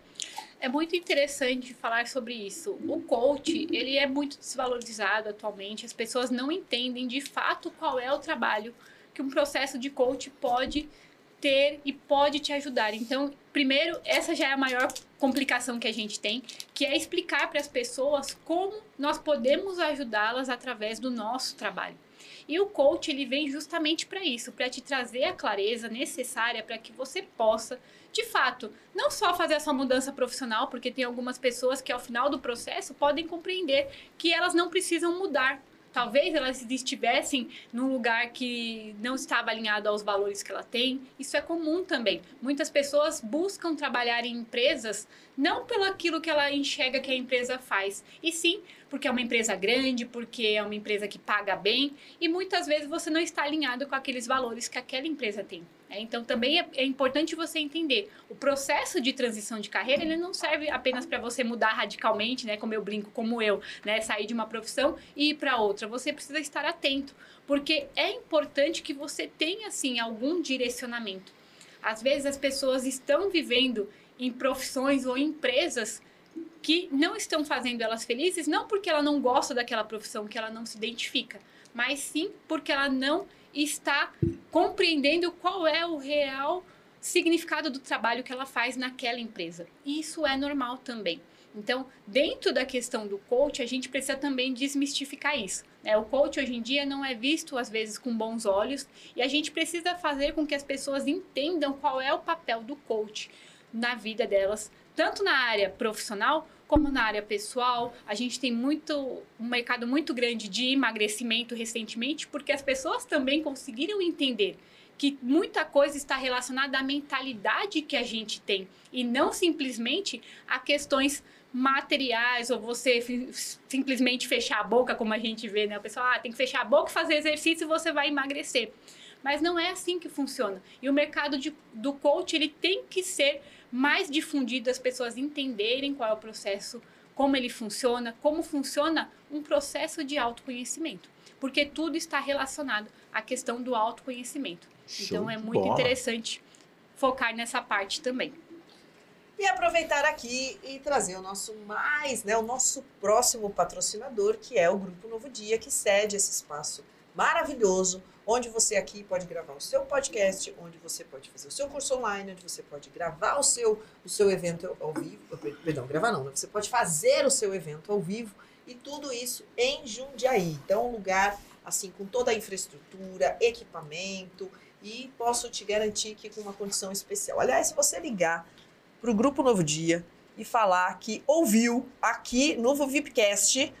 [SPEAKER 3] É muito interessante falar sobre isso. O coach, ele é muito desvalorizado atualmente. As pessoas não entendem de fato qual é o trabalho que um processo de coach pode ter e pode te ajudar. Então, primeiro, essa já é a maior complicação que a gente tem, que é explicar para as pessoas como nós podemos ajudá-las através do nosso trabalho. E o coach ele vem justamente para isso, para te trazer a clareza necessária para que você possa, de fato, não só fazer essa mudança profissional, porque tem algumas pessoas que ao final do processo podem compreender que elas não precisam mudar. Talvez elas estivessem num lugar que não estava alinhado aos valores que ela tem. Isso é comum também. Muitas pessoas buscam trabalhar em empresas não pelo aquilo que ela enxerga que a empresa faz, e sim porque é uma empresa grande, porque é uma empresa que paga bem, e muitas vezes você não está alinhado com aqueles valores que aquela empresa tem. É, então também é, é, importante você entender o processo de transição de carreira ele não serve apenas para você mudar radicalmente, né, como eu brinco, como eu, né, sair de uma profissão e ir para outra. Você precisa estar atento, porque é importante que você tenha assim algum direcionamento. Às vezes as pessoas estão vivendo em profissões ou empresas que não estão fazendo elas felizes, não porque ela não gosta daquela profissão, que ela não se identifica, mas sim porque ela não está compreendendo qual é o real significado do trabalho que ela faz naquela empresa. Isso é normal também. Então, dentro da questão do coach, a gente precisa também desmistificar isso. Né? O coach hoje em dia não é visto, às vezes, com bons olhos, e a gente precisa fazer com que as pessoas entendam qual é o papel do coach na vida delas, tanto na área profissional como na área pessoal. A gente tem muito um mercado muito grande de emagrecimento recentemente, porque as pessoas também conseguiram entender que muita coisa está relacionada à mentalidade que a gente tem e não simplesmente a questões materiais ou você simplesmente fechar a boca, como a gente vê, né? O pessoal, ah, tem que fechar a boca, fazer exercício e você vai emagrecer. Mas não é assim que funciona. E o mercado de, do coach, ele tem que ser mais difundido, as pessoas entenderem qual é o processo, como ele funciona, como funciona um processo de autoconhecimento. Porque tudo está relacionado à questão do autoconhecimento.
[SPEAKER 2] Show
[SPEAKER 3] então é muito
[SPEAKER 2] bola.
[SPEAKER 3] interessante focar nessa parte também.
[SPEAKER 1] E aproveitar aqui e trazer o nosso mais, né, o nosso próximo patrocinador, que é o Grupo Novo Dia, que cede esse espaço maravilhoso, onde você aqui pode gravar o seu podcast, onde você pode fazer o seu curso online, onde você pode gravar o seu, o seu evento ao vivo. Perdão, gravar não, né? Você pode fazer o seu evento ao vivo e tudo isso em Jundiaí. Então, um lugar assim com toda a infraestrutura, equipamento e posso te garantir que com uma condição especial. Aliás, se você ligar para o Grupo Novo Dia e falar que ouviu aqui no VIPcast,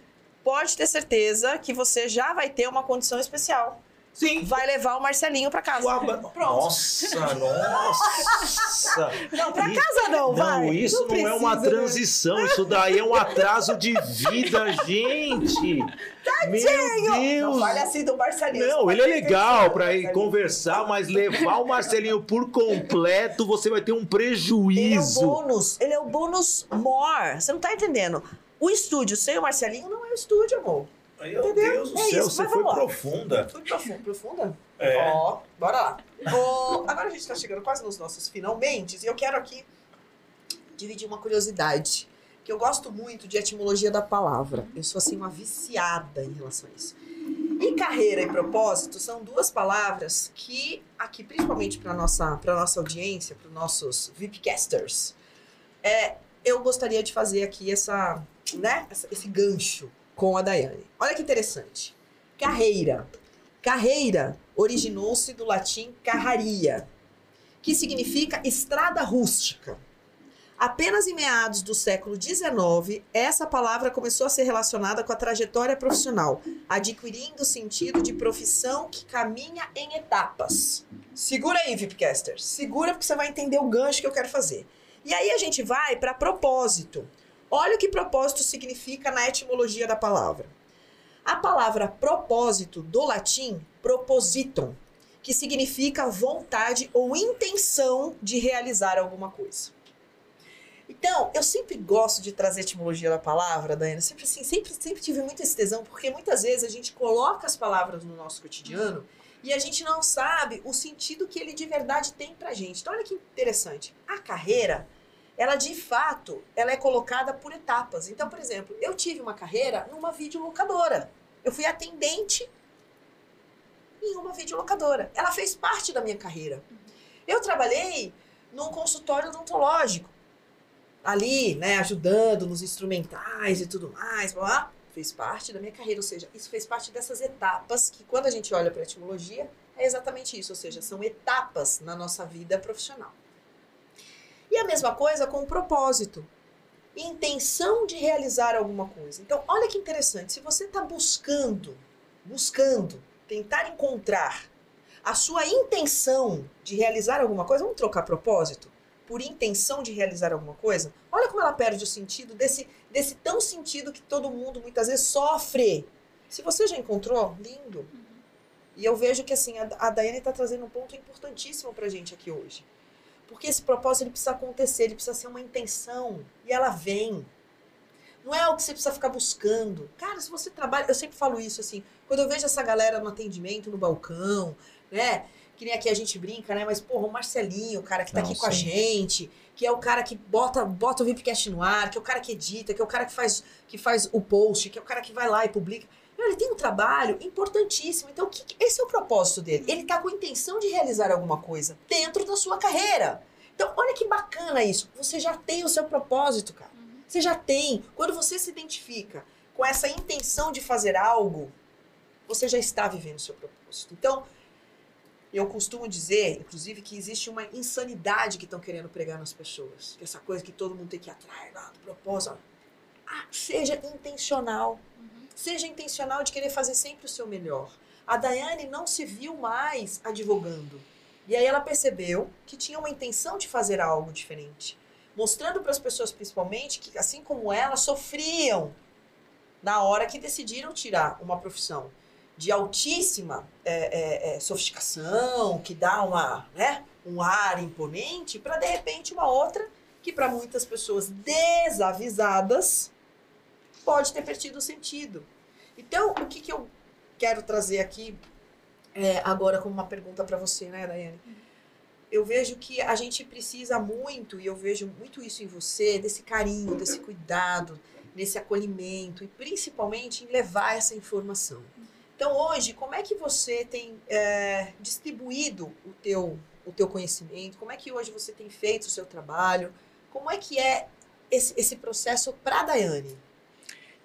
[SPEAKER 1] pode ter certeza que você já vai ter uma condição especial.
[SPEAKER 2] Sim.
[SPEAKER 1] Vai levar o Marcelinho para casa.
[SPEAKER 2] Pronto. Nossa, nossa.
[SPEAKER 1] Não, para casa não, vai.
[SPEAKER 2] Não, isso não, não é uma transição, isso daí é um atraso de vida, gente.
[SPEAKER 1] Tadinho! Meu Deus! Não fale assim do Marcelinho.
[SPEAKER 2] Não, ele é legal para ir conversar, mas levar o Marcelinho por completo, você vai ter um prejuízo.
[SPEAKER 1] Ele é o bônus, ele é o bônus more. Você não tá entendendo. O estúdio sem o Marcelinho não é o estúdio, amor.
[SPEAKER 2] Meu Entendeu? Deus do é céu, isso, você foi profunda.
[SPEAKER 1] Fui profunda. Profunda?
[SPEAKER 2] É.
[SPEAKER 1] Ó, bora lá. Ó, agora a gente está chegando quase nos nossos finalmente e eu quero aqui dividir uma curiosidade. Que eu gosto muito de etimologia da palavra. Eu sou assim uma viciada em relação a isso. E carreira e propósito são duas palavras que aqui, principalmente para nossa para nossa audiência, para os nossos VIPcasters, é, eu gostaria de fazer aqui essa, né, esse gancho com a Daiane. Olha que interessante. Carreira. Carreira originou-se do latim carraria, que significa estrada rústica. Apenas em meados do século XIX, essa palavra começou a ser relacionada com a trajetória profissional, adquirindo o sentido de profissão que caminha em etapas. Segura aí, Vipcaster. Segura porque você vai entender o gancho que eu quero fazer. E aí a gente vai para propósito. Olha o que propósito significa na etimologia da palavra. A palavra propósito do latim propositum, que significa vontade ou intenção de realizar alguma coisa. Então, eu sempre gosto de trazer a etimologia da palavra, Daiane. Sempre assim, sempre, sempre tive muita esse tesão, porque muitas vezes a gente coloca as palavras no nosso cotidiano e a gente não sabe o sentido que ele de verdade tem pra gente. Então, olha que interessante. A carreira ela de fato, ela é colocada por etapas. Então, por exemplo, eu tive uma carreira numa videolocadora. Eu fui atendente em uma videolocadora. Ela fez parte da minha carreira. Eu trabalhei num consultório odontológico. Ali, né, ajudando nos instrumentais e tudo mais, blá, fez parte da minha carreira, ou seja, isso fez parte dessas etapas que quando a gente olha para etimologia, é exatamente isso, ou seja, são etapas na nossa vida profissional. E a mesma coisa com o propósito. Intenção de realizar alguma coisa. Então, olha que interessante. Se você está buscando, buscando, tentar encontrar a sua intenção de realizar alguma coisa, vamos trocar propósito? Por intenção de realizar alguma coisa? Olha como ela perde o sentido desse, desse tão sentido que todo mundo muitas vezes sofre. Se você já encontrou, lindo. E eu vejo que assim, a, a Daiane está trazendo um ponto importantíssimo para gente aqui hoje. Porque esse propósito ele precisa acontecer, ele precisa ser uma intenção. E ela vem. Não é algo que você precisa ficar buscando. Cara, se você trabalha. Eu sempre falo isso assim. Quando eu vejo essa galera no atendimento, no balcão, né? Que nem aqui a gente brinca, né? Mas, porra, o Marcelinho, o cara que tá Não, aqui sim. com a gente, que é o cara que bota, bota o Vipcast no ar, que é o cara que edita, que é o cara que faz, que faz o post, que é o cara que vai lá e publica. Ele tem um trabalho importantíssimo. Então, que, esse é o propósito dele. Ele está com a intenção de realizar alguma coisa dentro da sua carreira. Então, olha que bacana isso. Você já tem o seu propósito, cara. Você já tem. Quando você se identifica com essa intenção de fazer algo, você já está vivendo o seu propósito. Então, eu costumo dizer, inclusive, que existe uma insanidade que estão querendo pregar nas pessoas. Essa coisa que todo mundo tem que ir atrás do propósito. Ah, seja intencional. Seja intencional de querer fazer sempre o seu melhor. A Daiane não se viu mais advogando. E aí ela percebeu que tinha uma intenção de fazer algo diferente. Mostrando para as pessoas, principalmente, que assim como ela, sofriam na hora que decidiram tirar uma profissão de altíssima é, é, é, sofisticação, que dá uma, né, um ar imponente, para de repente uma outra que para muitas pessoas desavisadas pode ter perdido o sentido. Então, o que, que eu quero trazer aqui é, agora como uma pergunta para você, né, Daiane? Eu vejo que a gente precisa muito, e eu vejo muito isso em você, desse carinho, desse cuidado, desse acolhimento, e principalmente em levar essa informação. Então hoje, como é que você tem é, distribuído o teu, o teu conhecimento? Como é que hoje você tem feito o seu trabalho? Como é que é esse, esse processo para a Daiane?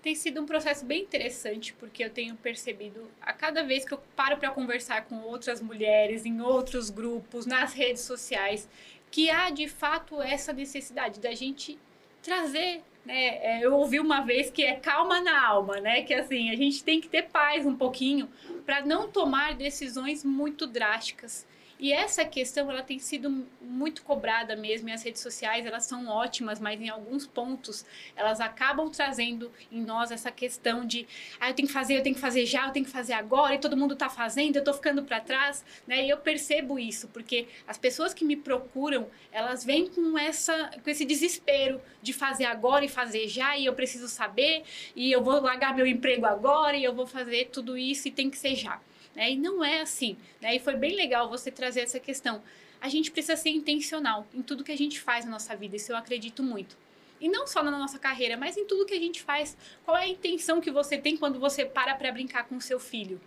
[SPEAKER 3] Tem sido um processo bem interessante, porque eu tenho percebido a cada vez que eu paro para conversar com outras mulheres, em outros grupos, nas redes sociais, que há de fato essa necessidade da gente trazer né? É, eu ouvi uma vez que é calma na alma, né? Que assim, a gente tem que ter paz um pouquinho para não tomar decisões muito drásticas. E essa questão ela tem sido muito cobrada mesmo, e as redes sociais elas são ótimas, mas em alguns pontos elas acabam trazendo em nós essa questão de ah, eu tenho que fazer, eu tenho que fazer já, eu tenho que fazer agora, e todo mundo está fazendo, eu estou ficando para trás, né? E eu percebo isso, porque as pessoas que me procuram, elas vêm com essa com esse desespero de fazer agora e fazer já, e eu preciso saber, e eu vou largar meu emprego agora, e eu vou fazer tudo isso e tem que ser já. Né? E não é assim. Né? E foi bem legal você trazer essa questão. A gente precisa ser intencional em tudo que a gente faz na nossa vida, isso eu acredito muito. E não só na nossa carreira, mas em tudo que a gente faz. Qual é a intenção que você tem quando você para para brincar com o seu filho?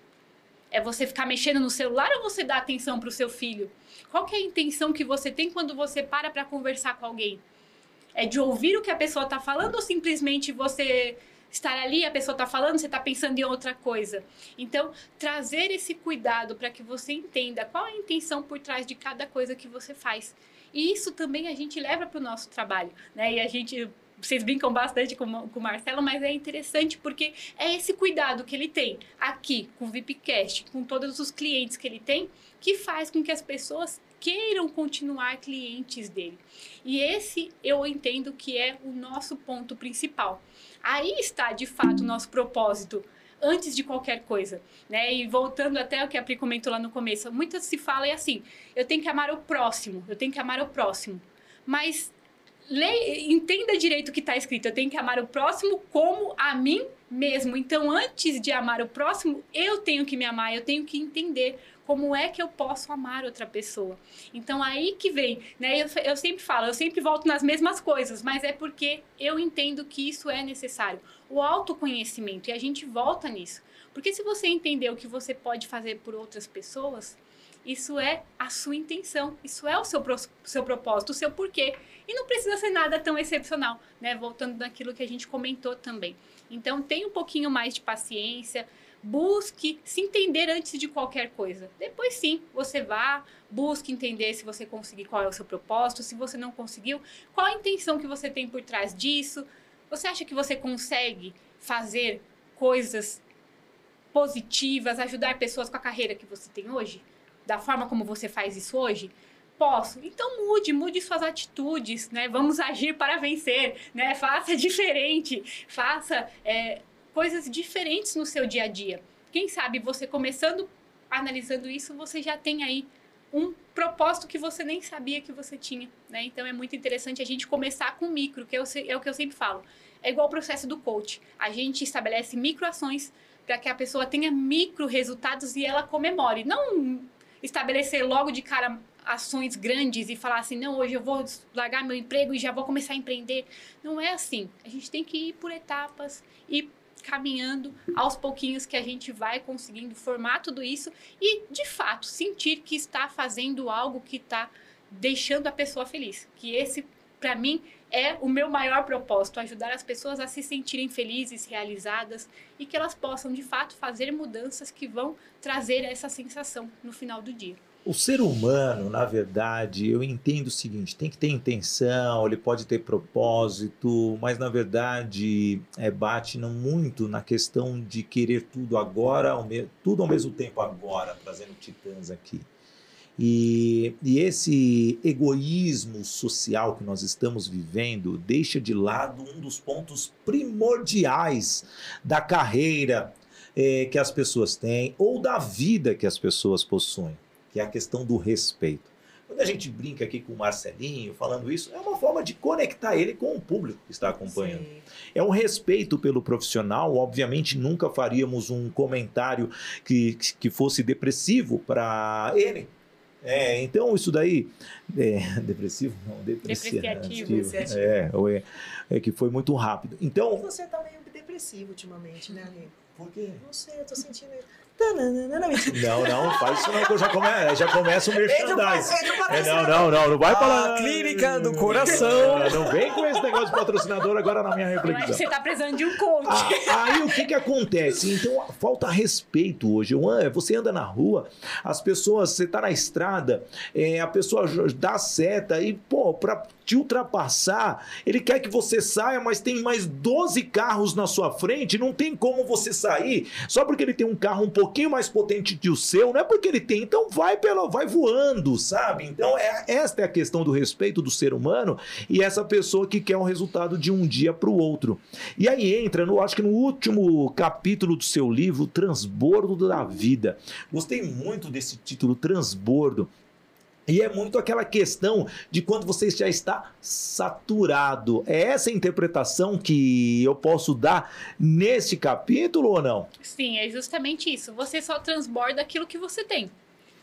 [SPEAKER 3] É você ficar mexendo no celular ou você dá atenção para o seu filho? Qual é a intenção que você tem quando você para para conversar com alguém? É de ouvir o que a pessoa está falando ou simplesmente você estar ali, a pessoa está falando, você está pensando em outra coisa. Então, trazer esse cuidado para que você entenda qual a intenção por trás de cada coisa que você faz. E isso também a gente leva para o nosso trabalho, né? E a gente vocês brincam bastante com, com o Marcelo, mas é interessante porque é esse cuidado que ele tem aqui com o VIPcast, com todos os clientes que ele tem, que faz com que as pessoas queiram continuar clientes dele. E esse eu entendo que é o nosso ponto principal. Aí está, de fato, o nosso propósito antes de qualquer coisa, né? E voltando até o que a Pri comentou lá no começo, muitas se fala e assim, eu tenho que amar o próximo, eu tenho que amar o próximo. Mas leia, entenda direito o que está escrito, eu tenho que amar o próximo como a mim mesmo. Então, antes de amar o próximo, eu tenho que me amar, eu tenho que entender como é que eu posso amar outra pessoa. Então, aí que vem, né? Eu, eu sempre falo, eu sempre volto nas mesmas coisas, mas é porque eu entendo que isso é necessário. O autoconhecimento, e a gente volta nisso. Porque se você entender o que você pode fazer por outras pessoas, isso é a sua intenção, isso é o seu, seu propósito, o seu porquê. E não precisa ser nada tão excepcional, né? Voltando naquilo que a gente comentou também. Então, tenha um pouquinho mais de paciência, busque se entender antes de qualquer coisa. Depois sim, você vá, busque entender se você conseguir qual é o seu propósito, se você não conseguiu, qual a intenção que você tem por trás disso. Você acha que você consegue fazer coisas positivas, ajudar pessoas com a carreira que você tem hoje? Da forma como você faz isso hoje? Posso. Então mude, mude suas atitudes, né? Vamos agir para vencer, né? Faça diferente, faça é, coisas diferentes no seu dia a dia. Quem sabe você começando analisando isso, você já tem aí um propósito que você nem sabia que você tinha, né? Então é muito interessante a gente começar com micro, que é o que eu sempre falo. É igual o processo do coach. A gente estabelece microações para que a pessoa tenha micro resultados e ela comemore. Não estabelecer logo de cara ações grandes e falar assim, não, hoje eu vou largar meu emprego e já vou começar a empreender. Não é assim. A gente tem que ir por etapas e caminhando aos pouquinhos que a gente vai conseguindo formar tudo isso e, de fato, sentir que está fazendo algo que está deixando a pessoa feliz. Que esse, para mim, é o meu maior propósito, ajudar as pessoas a se sentirem felizes, realizadas e que elas possam, de fato, fazer mudanças que vão trazer essa sensação no final do dia.
[SPEAKER 2] O ser humano, na verdade, eu entendo o seguinte: tem que ter intenção, ele pode ter propósito, mas na verdade é, bate muito na questão de querer tudo agora, tudo ao mesmo tempo agora, trazendo titãs aqui. E, e, esse egoísmo social que nós estamos vivendo deixa de lado um dos pontos primordiais da carreira é, que as pessoas têm ou da vida que as pessoas possuem que é a questão do respeito. Quando a gente brinca aqui com o Marcelinho falando isso, é uma forma de conectar ele com o público que está acompanhando. Sim. É um respeito pelo profissional. Obviamente, nunca faríamos um comentário que, que fosse depressivo para ele. É, então, isso daí. É, depressivo? Não, depreciativo. depreciativo. É, é, é, que foi muito rápido. Então.
[SPEAKER 1] você está meio depressivo ultimamente, né, Ali?
[SPEAKER 2] Por quê?
[SPEAKER 1] Não sei, eu estou sentindo.
[SPEAKER 2] Não, não, faz isso não, já, come, já começa o merchandising. É, não, não, não, não vai falar.
[SPEAKER 1] Clínica do Coração.
[SPEAKER 2] Não, não vem com esse negócio de patrocinador agora na minha reflexão.
[SPEAKER 3] você tá precisando de um coach.
[SPEAKER 2] Ah, aí o que que acontece? Então falta respeito hoje. Você anda na rua, as pessoas, você tá na estrada, é, a pessoa dá seta e, pô, pra te ultrapassar, ele quer que você saia, mas tem mais 12 carros na sua frente, não tem como você sair, só porque ele tem um carro um pouquinho mais potente que o seu, não é porque ele tem, então vai pelo, vai voando, sabe? Então é, esta é a questão do respeito do ser humano e essa pessoa que quer um resultado de um dia para o outro. E aí entra, no, acho que no último capítulo do seu livro, Transbordo da Vida. Gostei muito desse título, Transbordo. E é muito aquela questão de quando você já está saturado. É essa interpretação que eu posso dar nesse capítulo ou não?
[SPEAKER 3] Sim, é justamente isso. Você só transborda aquilo que você tem.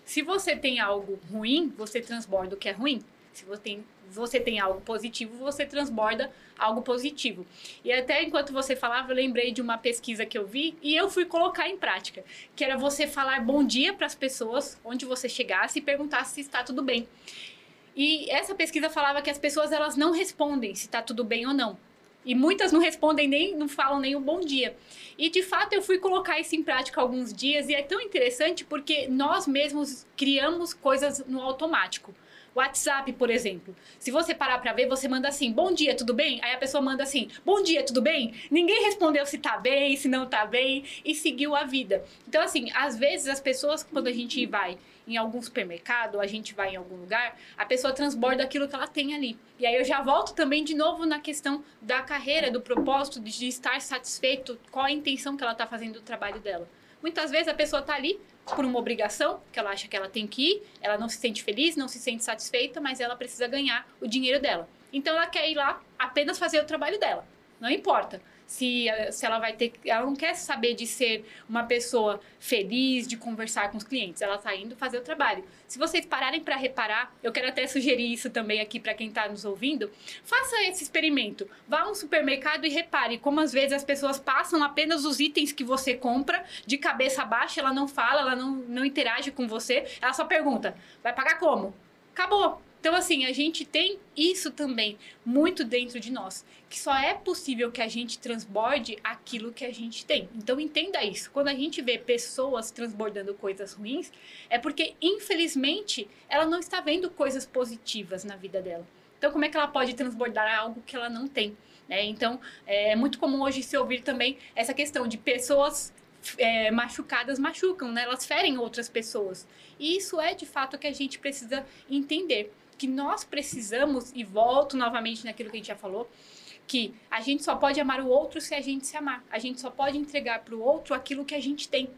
[SPEAKER 3] Se você tem algo ruim, você transborda o que é ruim. Se você tem, você tem algo positivo, você transborda algo positivo. E até enquanto você falava, eu lembrei de uma pesquisa que eu vi e eu fui colocar em prática, que era você falar bom dia para as pessoas onde você chegasse e perguntasse se está tudo bem. E essa pesquisa falava que as pessoas elas não respondem se está tudo bem ou não. E muitas não respondem nem, não falam nem o bom dia. E de fato eu fui colocar isso em prática alguns dias e é tão interessante porque nós mesmos criamos coisas no automático. WhatsApp, por exemplo. Se você parar pra ver, você manda assim: "Bom dia, tudo bem?" Aí a pessoa manda assim: "Bom dia, tudo bem?" Ninguém respondeu se tá bem, se não tá bem e seguiu a vida. Então assim, às vezes as pessoas quando a gente vai em algum supermercado, a gente vai em algum lugar, a pessoa transborda aquilo que ela tem ali. E aí eu já volto também de novo na questão da carreira, do propósito, de, de estar satisfeito, qual a intenção que ela está fazendo do trabalho dela. Muitas vezes a pessoa está ali por uma obrigação, que ela acha que ela tem que ir, ela não se sente feliz, não se sente satisfeita, mas ela precisa ganhar o dinheiro dela. Então ela quer ir lá apenas fazer o trabalho dela. Não importa se, se ela vai ter. Ela não quer saber de ser uma pessoa feliz, de conversar com os clientes. Ela está indo fazer o trabalho. Se vocês pararem para reparar, eu quero até sugerir isso também aqui para quem está nos ouvindo. Faça esse experimento. Vá a um supermercado e repare como às vezes as pessoas passam apenas os itens que você compra de cabeça baixa, ela não fala, ela não, não interage com você, ela só pergunta: vai pagar como? Acabou. Então, assim, a gente tem isso também muito dentro de nós, que só é possível que a gente transborde aquilo que a gente tem. Então, entenda isso. Quando a gente vê pessoas transbordando coisas ruins, é porque, infelizmente, ela não está vendo coisas positivas na vida dela. Então, como é que ela pode transbordar algo que ela não tem? Né? Então, é muito comum hoje se ouvir também essa questão de pessoas é, machucadas machucam, né? Elas ferem outras pessoas. E isso é de fato o que a gente precisa entender. Que nós precisamos, e volto novamente naquilo que a gente já falou, que a gente só pode amar o outro se a gente se amar. A gente só pode entregar para o outro aquilo que a gente tem.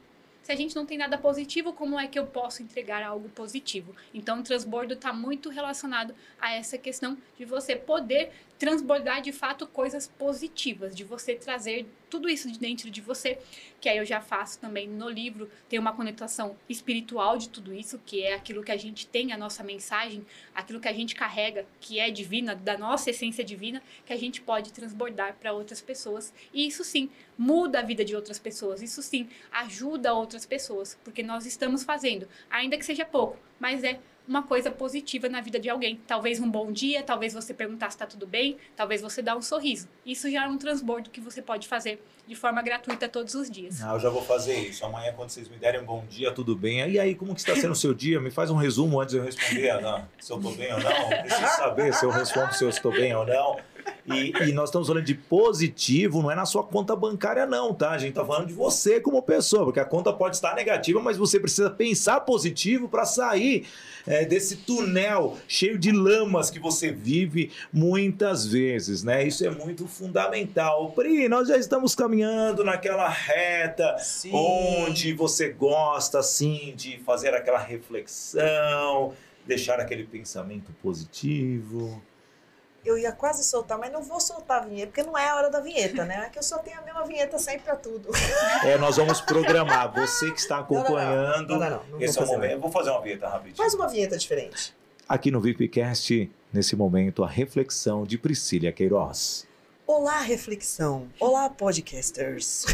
[SPEAKER 3] Se a gente não tem nada positivo, como é que eu posso entregar algo positivo? Então, o transbordo está muito relacionado a essa questão de você poder transbordar de fato coisas positivas, de você trazer tudo isso de dentro de você, que aí eu já faço também no livro, tem uma conotação espiritual de tudo isso, que é aquilo que a gente tem, a nossa mensagem, aquilo que a gente carrega, que é divina, da nossa essência divina, que a gente pode transbordar para outras pessoas. E isso sim muda a vida de outras pessoas, isso sim ajuda outras pessoas, porque nós estamos fazendo, ainda que seja pouco, mas é uma coisa positiva na vida de alguém. Talvez um bom dia, talvez você perguntar se está tudo bem, talvez você dar um sorriso. Isso já é um transbordo que você pode fazer de forma gratuita todos os dias.
[SPEAKER 2] Ah, eu já vou fazer isso. Amanhã, quando vocês me derem um bom dia, tudo bem. E aí, como que está sendo o seu dia? Me faz um resumo antes de eu responder Ana, se eu estou bem ou não. Eu preciso saber se eu respondo se eu estou bem ou não. E, e nós estamos falando de positivo, não é na sua conta bancária, não, tá? A gente está falando de você como pessoa, porque a conta pode estar negativa, mas você precisa pensar positivo para sair é, desse túnel cheio de lamas que você vive muitas vezes, né? Isso é muito fundamental. Pri, nós já estamos caminhando naquela reta
[SPEAKER 1] Sim.
[SPEAKER 2] onde você gosta, assim, de fazer aquela reflexão, deixar aquele pensamento positivo.
[SPEAKER 1] Eu ia quase soltar, mas não vou soltar a vinheta, porque não é a hora da vinheta, né? É que eu só tenho a mesma vinheta sempre pra tudo.
[SPEAKER 2] É, nós vamos programar. Você que está acompanhando,
[SPEAKER 1] Não, não, não. Não
[SPEAKER 2] esse é o momento. Eu vou fazer uma vinheta rapidinho.
[SPEAKER 1] Faz uma vinheta diferente.
[SPEAKER 2] Aqui no VIPcast, nesse momento, a reflexão de Priscília Queiroz.
[SPEAKER 1] Olá, reflexão. Olá, podcasters.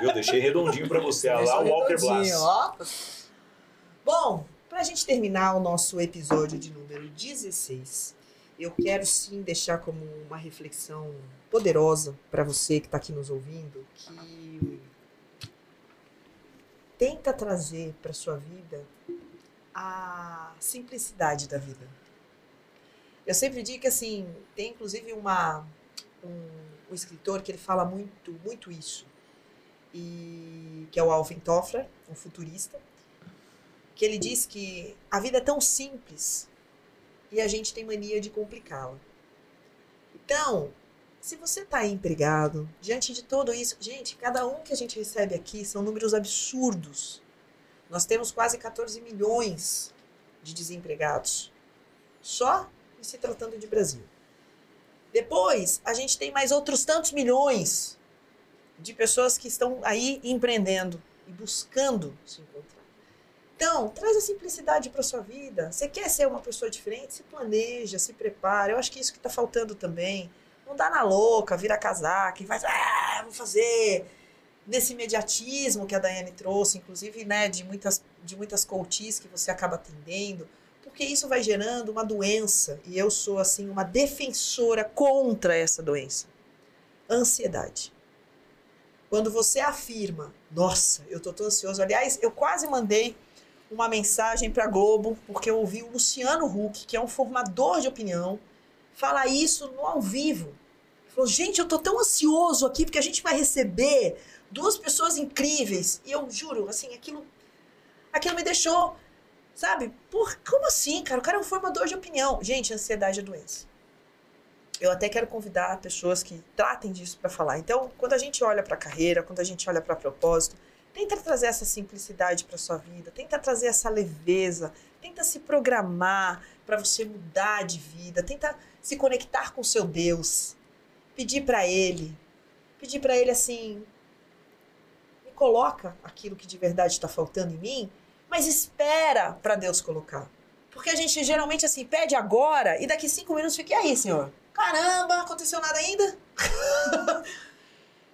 [SPEAKER 2] Eu deixei redondinho para você. Olha lá o
[SPEAKER 1] Deixa
[SPEAKER 2] Walker
[SPEAKER 1] redondinho,
[SPEAKER 2] Blas.
[SPEAKER 1] ó. Bom, pra gente terminar o nosso episódio de número 16, eu quero sim deixar como uma reflexão poderosa para você que está aqui nos ouvindo, que tenta trazer para sua vida a simplicidade da vida. Eu sempre digo que assim, tem inclusive uma um, um escritor que ele fala muito, muito isso. E que é o Alvin Toffler, um futurista, que ele diz que a vida é tão simples e a gente tem mania de complicá-la. Então, se você está empregado, diante de tudo isso, gente, cada um que a gente recebe aqui são números absurdos. Nós temos quase 14 milhões de desempregados, só se tratando de Brasil. Depois, a gente tem mais outros tantos milhões de pessoas que estão aí empreendendo e buscando se encontrar. Então, traz a simplicidade para sua vida. Você quer ser uma pessoa diferente? Se planeja, se prepara. Eu acho que é isso que está faltando também. Não dá na louca, vira casaca e vai, ah, vou fazer nesse imediatismo que a Daiane trouxe, inclusive, né, de muitas de muitas coaches que você acaba atendendo, porque isso vai gerando uma doença e eu sou assim uma defensora contra essa doença. Ansiedade. Quando você afirma, nossa, eu tô tão ansioso. Aliás, eu quase mandei uma mensagem para Globo, porque eu ouvi o Luciano Huck, que é um formador de opinião, falar isso no ao vivo. Ele falou, gente, eu tô tão ansioso aqui porque a gente vai receber duas pessoas incríveis. E eu juro, assim, aquilo, aquilo me deixou, sabe? Por, como assim, cara? O cara é um formador de opinião. Gente, ansiedade é doença. Eu até quero convidar pessoas que tratem disso para falar. Então, quando a gente olha para a carreira, quando a gente olha para propósito, tenta trazer essa simplicidade para sua vida, tenta trazer essa leveza, tenta se programar para você mudar de vida, tenta se conectar com seu Deus, pedir para ele, pedir para ele assim, me coloca aquilo que de verdade está faltando em mim, mas espera para Deus colocar. Porque a gente geralmente assim pede agora e daqui cinco minutos fica aí, senhor? Caramba, aconteceu nada ainda?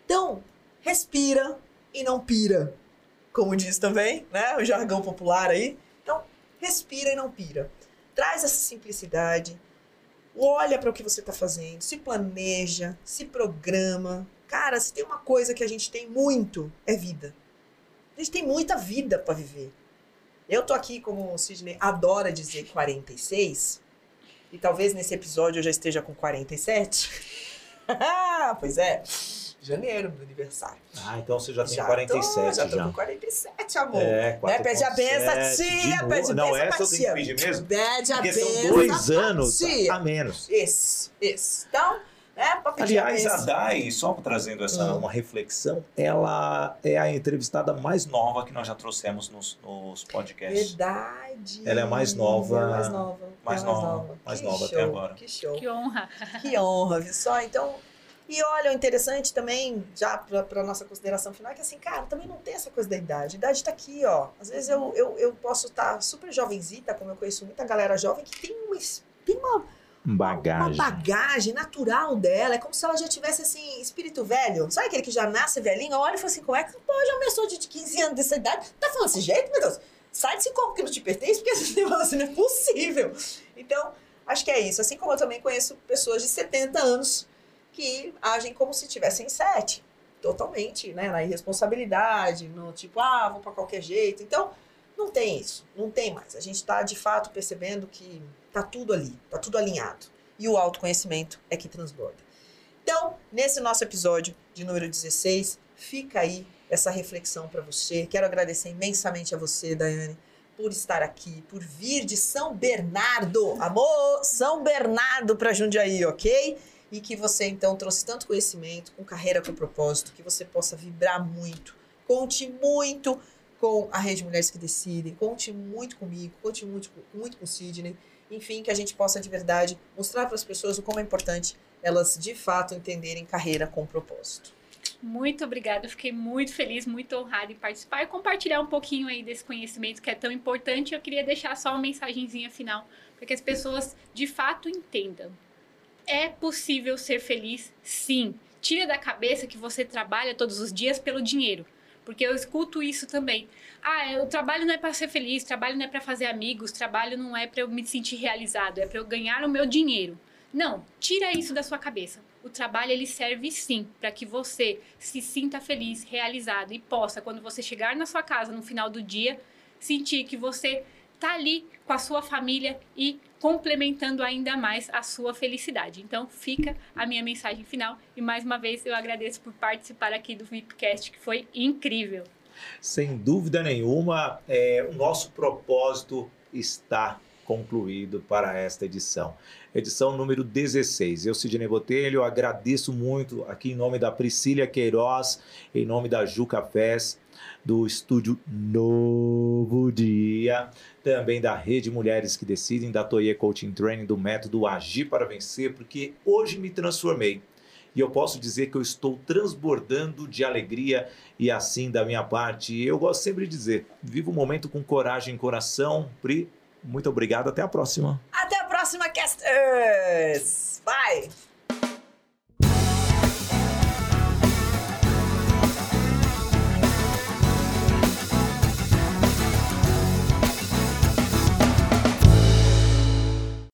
[SPEAKER 1] então, respira e não pira. Como diz também, né? O jargão popular aí. Então, respira e não pira. Traz essa simplicidade. Olha para o que você está fazendo, se planeja, se programa. Cara, se tem uma coisa que a gente tem muito, é vida. A gente tem muita vida para viver. Eu tô aqui, como o Sidney adora dizer, 46. E talvez nesse episódio eu já esteja com 47. pois é. Janeiro, meu aniversário.
[SPEAKER 2] Ah, então você já tem
[SPEAKER 1] já
[SPEAKER 2] 47
[SPEAKER 1] tô, já.
[SPEAKER 2] já.
[SPEAKER 1] tô com 47, amor.
[SPEAKER 2] É,
[SPEAKER 1] né? Pede a benção,
[SPEAKER 2] 4.7,
[SPEAKER 1] tia,
[SPEAKER 2] de
[SPEAKER 1] pede
[SPEAKER 2] novo. Não,
[SPEAKER 1] benção,
[SPEAKER 2] essa eu tenho que pedir mesmo?
[SPEAKER 1] Pede a
[SPEAKER 2] Porque
[SPEAKER 1] benção.
[SPEAKER 2] são dois anos
[SPEAKER 1] tia.
[SPEAKER 2] a menos.
[SPEAKER 1] Isso, isso. Então, é, pra pedir
[SPEAKER 2] Aliás,
[SPEAKER 1] a benção.
[SPEAKER 2] Dai, só trazendo essa
[SPEAKER 1] Hum.
[SPEAKER 2] uma reflexão, ela é a entrevistada mais nova que nós já trouxemos nos, nos podcasts.
[SPEAKER 1] Verdade.
[SPEAKER 2] Ela é mais nova-
[SPEAKER 1] é mais nova.
[SPEAKER 2] mais
[SPEAKER 1] é
[SPEAKER 2] nova, mais
[SPEAKER 1] Que
[SPEAKER 2] nova até agora.
[SPEAKER 1] Que show.
[SPEAKER 3] Que honra.
[SPEAKER 1] Que honra, viu só? Então, e olha, o interessante também, já pra, pra nossa consideração final, é que assim, cara, também não tem essa coisa da idade. A idade tá aqui, ó. Às vezes eu, eu, eu posso estar super jovenzita, como eu conheço muita galera jovem, que tem uma, tem uma,
[SPEAKER 2] Bagagem.
[SPEAKER 1] uma bagagem natural dela. É como se ela já tivesse, assim, espírito velho. Sabe aquele que já nasce velhinho? Olha e fala assim, como é que pode uma pessoa de 15 anos dessa idade tá falando desse jeito, meu Deus? Sai desse corpo que não te pertence, porque você fala assim, não é possível. Então, acho que é isso. Assim como eu também conheço pessoas de 70 anos que agem como se tivessem sete. Totalmente, né? Na irresponsabilidade, no tipo, ah, vou pra qualquer jeito. Então, não tem isso. Não tem mais. A gente tá, de fato, percebendo que tá tudo ali. Tá tudo alinhado. E o autoconhecimento é que transborda. Então, nesse nosso episódio de número 16, fica aí essa reflexão para você. Quero agradecer imensamente a você, Daiane, por estar aqui, por vir de São Bernardo. Amor, São Bernardo para Jundiaí, ok? E que você então trouxe tanto conhecimento, com carreira com propósito, que você possa vibrar muito. Conte muito com a Rede Mulheres que Decidem, conte muito comigo, conte muito, muito com o Sidney. Enfim, que a gente possa de verdade mostrar para as pessoas o como é importante elas de fato entenderem carreira com propósito.
[SPEAKER 3] Muito obrigada, fiquei muito feliz, muito honrada em participar e compartilhar um pouquinho aí desse conhecimento que é tão importante. Eu queria deixar só uma mensagenzinha final para que as pessoas de fato entendam. É possível ser feliz, sim. Tira da cabeça que você trabalha todos os dias pelo dinheiro. Porque eu escuto isso também. Ah, o trabalho não é para ser feliz, trabalho não é para fazer amigos, trabalho não é para eu me sentir realizado, é para eu ganhar o meu dinheiro. Não, tira isso da sua cabeça. O trabalho ele serve sim para que você se sinta feliz, realizado e possa, quando você chegar na sua casa no final do dia, sentir que você tá ali com a sua família e complementando ainda mais a sua felicidade. Então, fica a minha mensagem final e mais uma vez eu agradeço por participar aqui do VIPcast, que foi incrível.
[SPEAKER 2] Sem dúvida nenhuma, é, o nosso propósito está concluído para esta edição. Edição número 16. Eu, Sidney Botelho, agradeço muito aqui em nome da Priscília Queiroz, em nome da Ju Cafés, do estúdio Novo Dia, também da Rede Mulheres que Decidem, da Toye Coaching Training, do método Agir para Vencer, porque hoje me transformei. E eu posso dizer que eu estou transbordando de alegria e assim da minha parte. Eu gosto sempre de dizer: viva o momento com coragem e coração. Pri, muito obrigado. Até a próxima.
[SPEAKER 1] Até a próxima, casters! Bye!